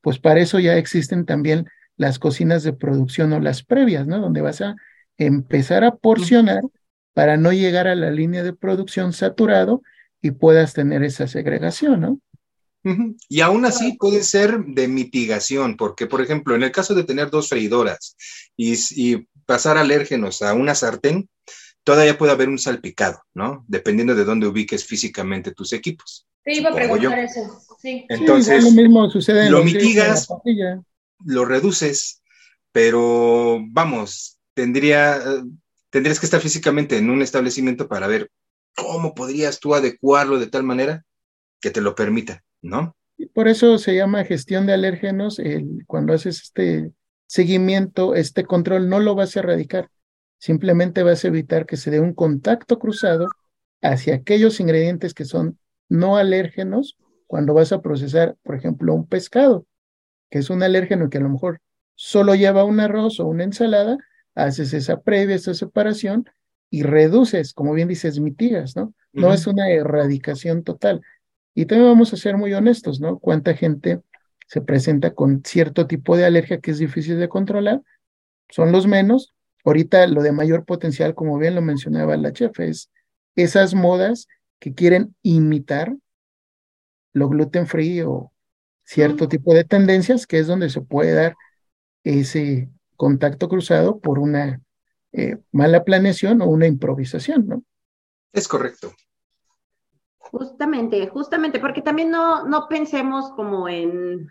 D: pues para eso ya existen también las cocinas de producción o las previas, ¿no? Donde vas a empezar a porcionar para no llegar a la línea de producción saturado y puedas tener esa segregación, ¿no?
B: Y aún así puede ser de mitigación, porque por ejemplo, en el caso de tener dos freidoras y, pasar alérgenos a una sartén, todavía puede haber un salpicado, ¿no? Dependiendo de dónde ubiques físicamente tus equipos.
E: Te iba a preguntar eso, sí.
B: Entonces,
D: lo mismo sucede
B: lo mitigas, lo reduces, pero vamos, tendría, tendrías que estar físicamente en un establecimiento para ver cómo podrías tú adecuarlo de tal manera que te lo permita, ¿no?
D: Por eso se llama gestión de alérgenos. El, cuando haces este seguimiento, este control, no lo vas a erradicar. Simplemente vas a evitar que se dé un contacto cruzado hacia aquellos ingredientes que son no alérgenos cuando vas a procesar, por ejemplo, un pescado, que es un alérgeno que a lo mejor solo lleva un arroz o una ensalada, haces esa previa, esa separación y reduces, como bien dices, mitigas, ¿no? No es una erradicación total. Y también vamos a ser muy honestos, ¿no? ¿Cuánta gente se presenta con cierto tipo de alergia que es difícil de controlar? Son los menos. Ahorita lo de mayor potencial, como bien lo mencionaba la chef, es esas modas que quieren imitar lo gluten free o cierto tipo de tendencias, que es donde se puede dar ese contacto cruzado por una eh, mala planeación o una improvisación, ¿no?
B: Es correcto.
C: Justamente, justamente, porque también no, no pensemos como en,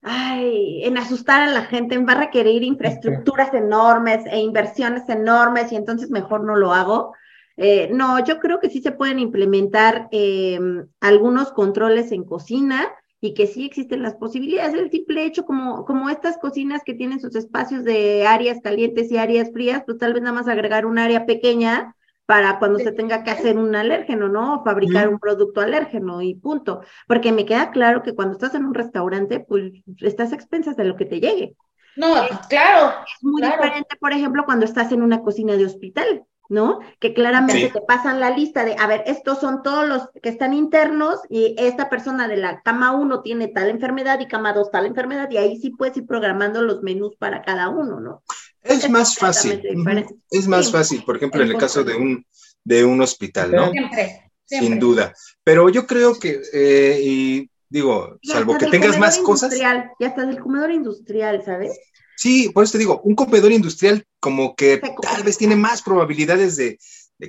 C: ay, en asustar a la gente, en va a requerir infraestructuras enormes e inversiones enormes y entonces mejor no lo hago. Eh, no, yo creo que sí se pueden implementar em, algunos controles en cocina y que sí existen las posibilidades. El simple hecho, como, como estas cocinas que tienen sus espacios de áreas calientes y áreas frías, pues tal vez nada más agregar un área pequeña para cuando se tenga que hacer un alérgeno, ¿no? O fabricar un producto alérgeno y punto. Porque me queda claro que cuando estás en un restaurante, pues estás a expensas de lo que te llegue.
E: No, claro.
C: Es muy diferente, por ejemplo, cuando estás en una cocina de hospital. ¿no? Que claramente te pasan la lista de, a ver, estos son todos los que están internos y esta persona de la cama 1 tiene tal enfermedad y cama 2 tal enfermedad y ahí sí puedes ir programando los menús para cada uno, ¿no?
B: Es, más fácil. Es más fácil, por ejemplo, en el caso de un, de un hospital, ¿no? Siempre, Sin duda. Pero yo creo que, eh, y digo, salvo que tengas más cosas.
C: Ya está del comedor industrial, ¿sabes?
B: Sí, por eso te digo, un comedor industrial como que tal vez tiene más probabilidades de,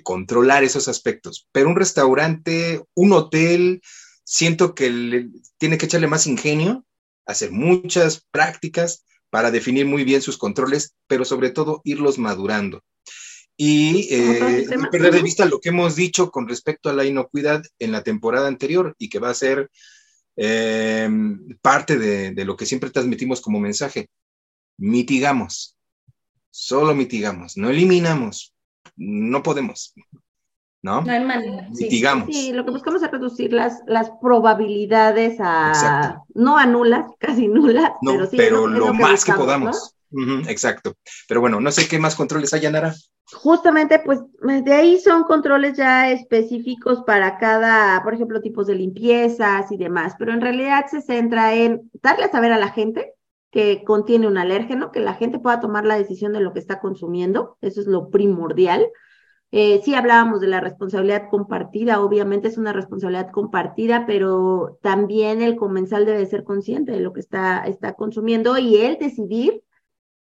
B: controlar esos aspectos, pero un restaurante, un hotel, siento que tiene que echarle más ingenio, hacer muchas prácticas para definir muy bien sus controles, pero sobre todo irlos madurando. Y eh, perder de vista lo que hemos dicho con respecto a la inocuidad en la temporada anterior y que va a ser eh, parte de, lo que siempre transmitimos como mensaje. Mitigamos, solo mitigamos, no eliminamos, no podemos. ¿No?
E: No hay manera.
B: Mitigamos.
C: Sí, lo que buscamos es reducir las, las probabilidades a, no a nulas, casi nulas,
B: pero sí. Pero lo, más que podamos. exacto. Pero bueno, no sé qué más controles hay, Nara.
C: justamente, pues de ahí son controles ya específicos para cada, por ejemplo, tipos de limpiezas y demás, pero en realidad se centra en darle a saber a la gente que contiene un alérgeno, que la gente pueda tomar la decisión de lo que está consumiendo, eso es lo primordial. Eh, sí hablábamos de la responsabilidad compartida, obviamente es una responsabilidad compartida, pero también el comensal debe ser consciente de lo que está, está consumiendo y él decidir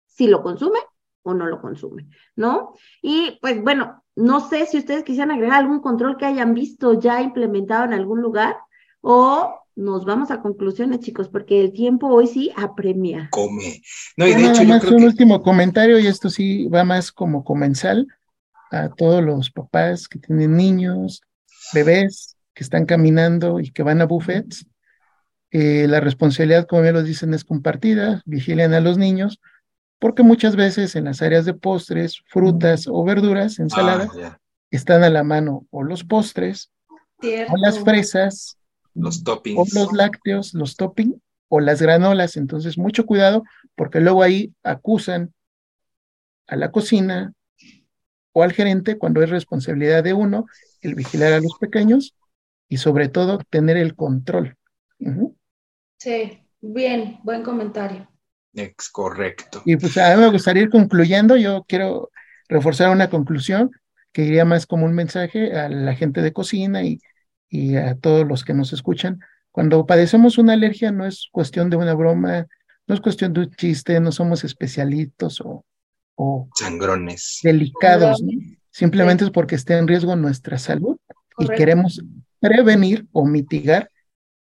C: si lo consume o no lo consume, ¿no? Y pues bueno, no sé si ustedes quisieran agregar algún control que hayan visto ya implementado en algún lugar o nos vamos a conclusiones, chicos, porque el tiempo hoy sí apremia.
B: Come.
D: No, y de hecho, yo creo un último comentario, y esto sí va más como comensal a todos los papás que tienen niños, bebés que están caminando y que van a buffets. Eh, la responsabilidad, como bien lo dicen, es compartida, vigilen a los niños, porque muchas veces en las áreas de postres, frutas o verduras, ensaladas, ah, están a la mano o los postres, o las fresas,
B: los toppings.
D: O los lácteos, los toppings o las granolas. Entonces, mucho cuidado porque luego ahí acusan a la cocina o al gerente cuando es responsabilidad de uno el vigilar a los pequeños y sobre todo tener el control.
E: Sí, bien, buen comentario.
B: Es correcto.
D: Y pues a mí me gustaría ir concluyendo. Yo quiero reforzar una conclusión que iría más como un mensaje a la gente de cocina y y a todos los que nos escuchan. Cuando padecemos una alergia no es cuestión de una broma, no es cuestión de un chiste, no somos especialitos o, o
B: sangrones
D: delicados, simplemente es porque está en riesgo nuestra salud y queremos prevenir o mitigar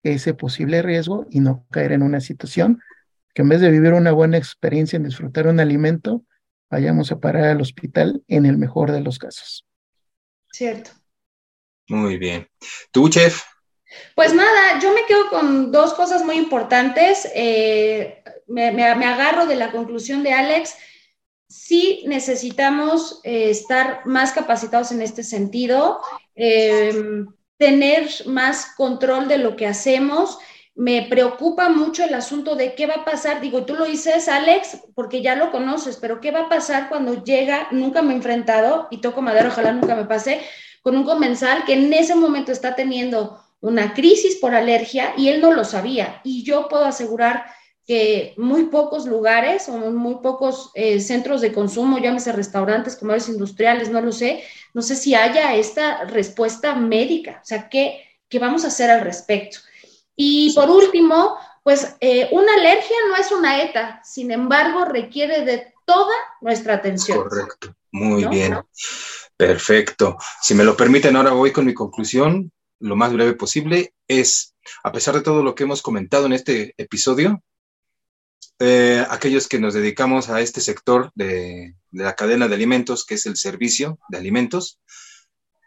D: ese posible riesgo y no caer en una situación que en vez de vivir una buena experiencia en disfrutar un alimento, vayamos a parar al hospital en el mejor de los casos.
E: Cierto.
B: Muy bien. ¿Tú, chef?
E: Pues nada, yo me quedo con dos cosas muy importantes. Eh, me, agarro de la conclusión de Alex. Sí necesitamos eh, estar más capacitados en este sentido, em, tener más control de lo que hacemos. Me preocupa mucho el asunto de qué va a pasar. Digo, tú lo dices, Alex, porque ya lo conoces, pero ¿qué va a pasar cuando llega? Nunca me he enfrentado y toco madera, ojalá nunca me pase con un comensal que en ese momento está teniendo una crisis por alergia y él no lo sabía. Y yo puedo asegurar que muy pocos lugares o muy pocos eh, centros de consumo, llámese restaurantes, comercios industriales, no lo sé, no sé si haya esta respuesta médica, o sea, ¿qué, qué vamos a hacer al respecto? Y por último, pues eh, una alergia no es una ETA, sin embargo, requiere de toda nuestra atención.
B: Correcto, muy bien. Perfecto. Si me lo permiten, ahora voy con mi conclusión, lo más breve posible. Es, a pesar de todo lo que hemos comentado en este episodio, eh, aquellos que nos dedicamos a este sector de, de la cadena de alimentos, que es el servicio de alimentos,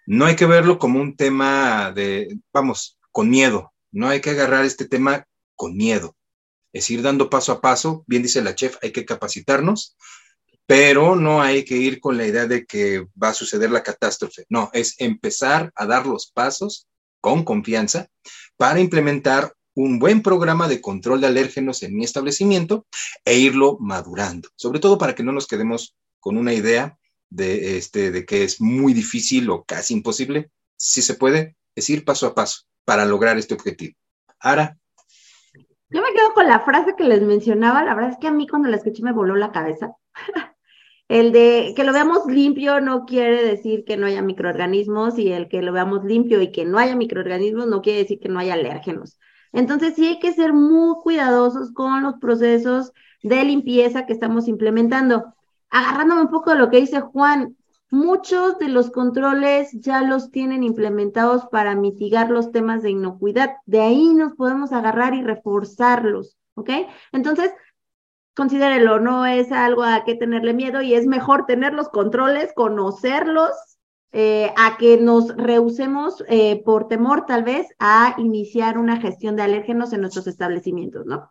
B: no hay que verlo como un tema de, vamos, con miedo. No hay que agarrar este tema con miedo. Es ir dando paso a paso. Bien dice la chef, hay que capacitarnos pero no hay que ir con la idea de que va a suceder la catástrofe. No, es empezar a dar los pasos con confianza para implementar un buen programa de control de alérgenos en mi establecimiento e irlo madurando, sobre todo para que no nos quedemos con una idea de, este, de que es muy difícil o casi imposible. Si se puede, es ir paso a paso para lograr este objetivo. Ara.
C: Yo me quedo con la frase que les mencionaba, la verdad es que a mí cuando la escuché me voló la cabeza. El de que lo veamos limpio no quiere decir que no haya microorganismos y el que lo veamos limpio y que no haya microorganismos no quiere decir que no haya alérgenos. Entonces sí hay que ser muy cuidadosos con los procesos de limpieza que estamos implementando. Agarrándome un poco de lo que dice Juan, muchos de los controles ya los tienen implementados para mitigar los temas de inocuidad. De ahí nos podemos agarrar y reforzarlos, ¿ok? Entonces, considérelo, no es algo a que tenerle miedo y es mejor tener los controles, conocerlos, eh, a que nos rehusemos eh, por temor tal vez a iniciar una gestión de alérgenos en nuestros establecimientos, ¿no?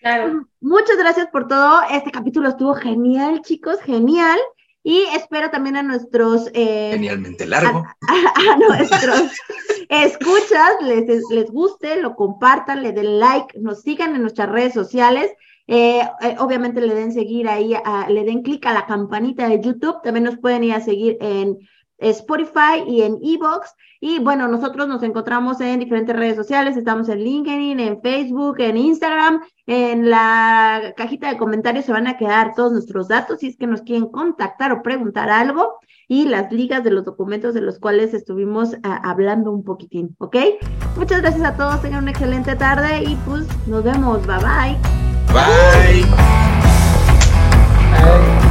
E: Claro.
C: Muchas gracias por todo. Este capítulo estuvo genial, chicos, genial. Y espero también a nuestros...
B: Eh, Genialmente largo.
C: A, nuestros escuchas, les, les guste, lo compartan, le den like, nos sigan en nuestras redes sociales Eh, eh, obviamente le den seguir ahí, le den clic a la campanita de YouTube. También nos pueden ir a seguir en Spotify y en Evox. Y bueno, nosotros nos encontramos en diferentes redes sociales. Estamos en LinkedIn, en Facebook, en Instagram. En la cajita de comentarios se van a quedar todos nuestros datos si es que nos quieren contactar o preguntar algo y las ligas de los documentos de los cuales estuvimos ah, hablando un poquitín, ¿ok? Muchas gracias a todos, tengan una excelente tarde y pues nos vemos, bye bye.
B: Bye. bye.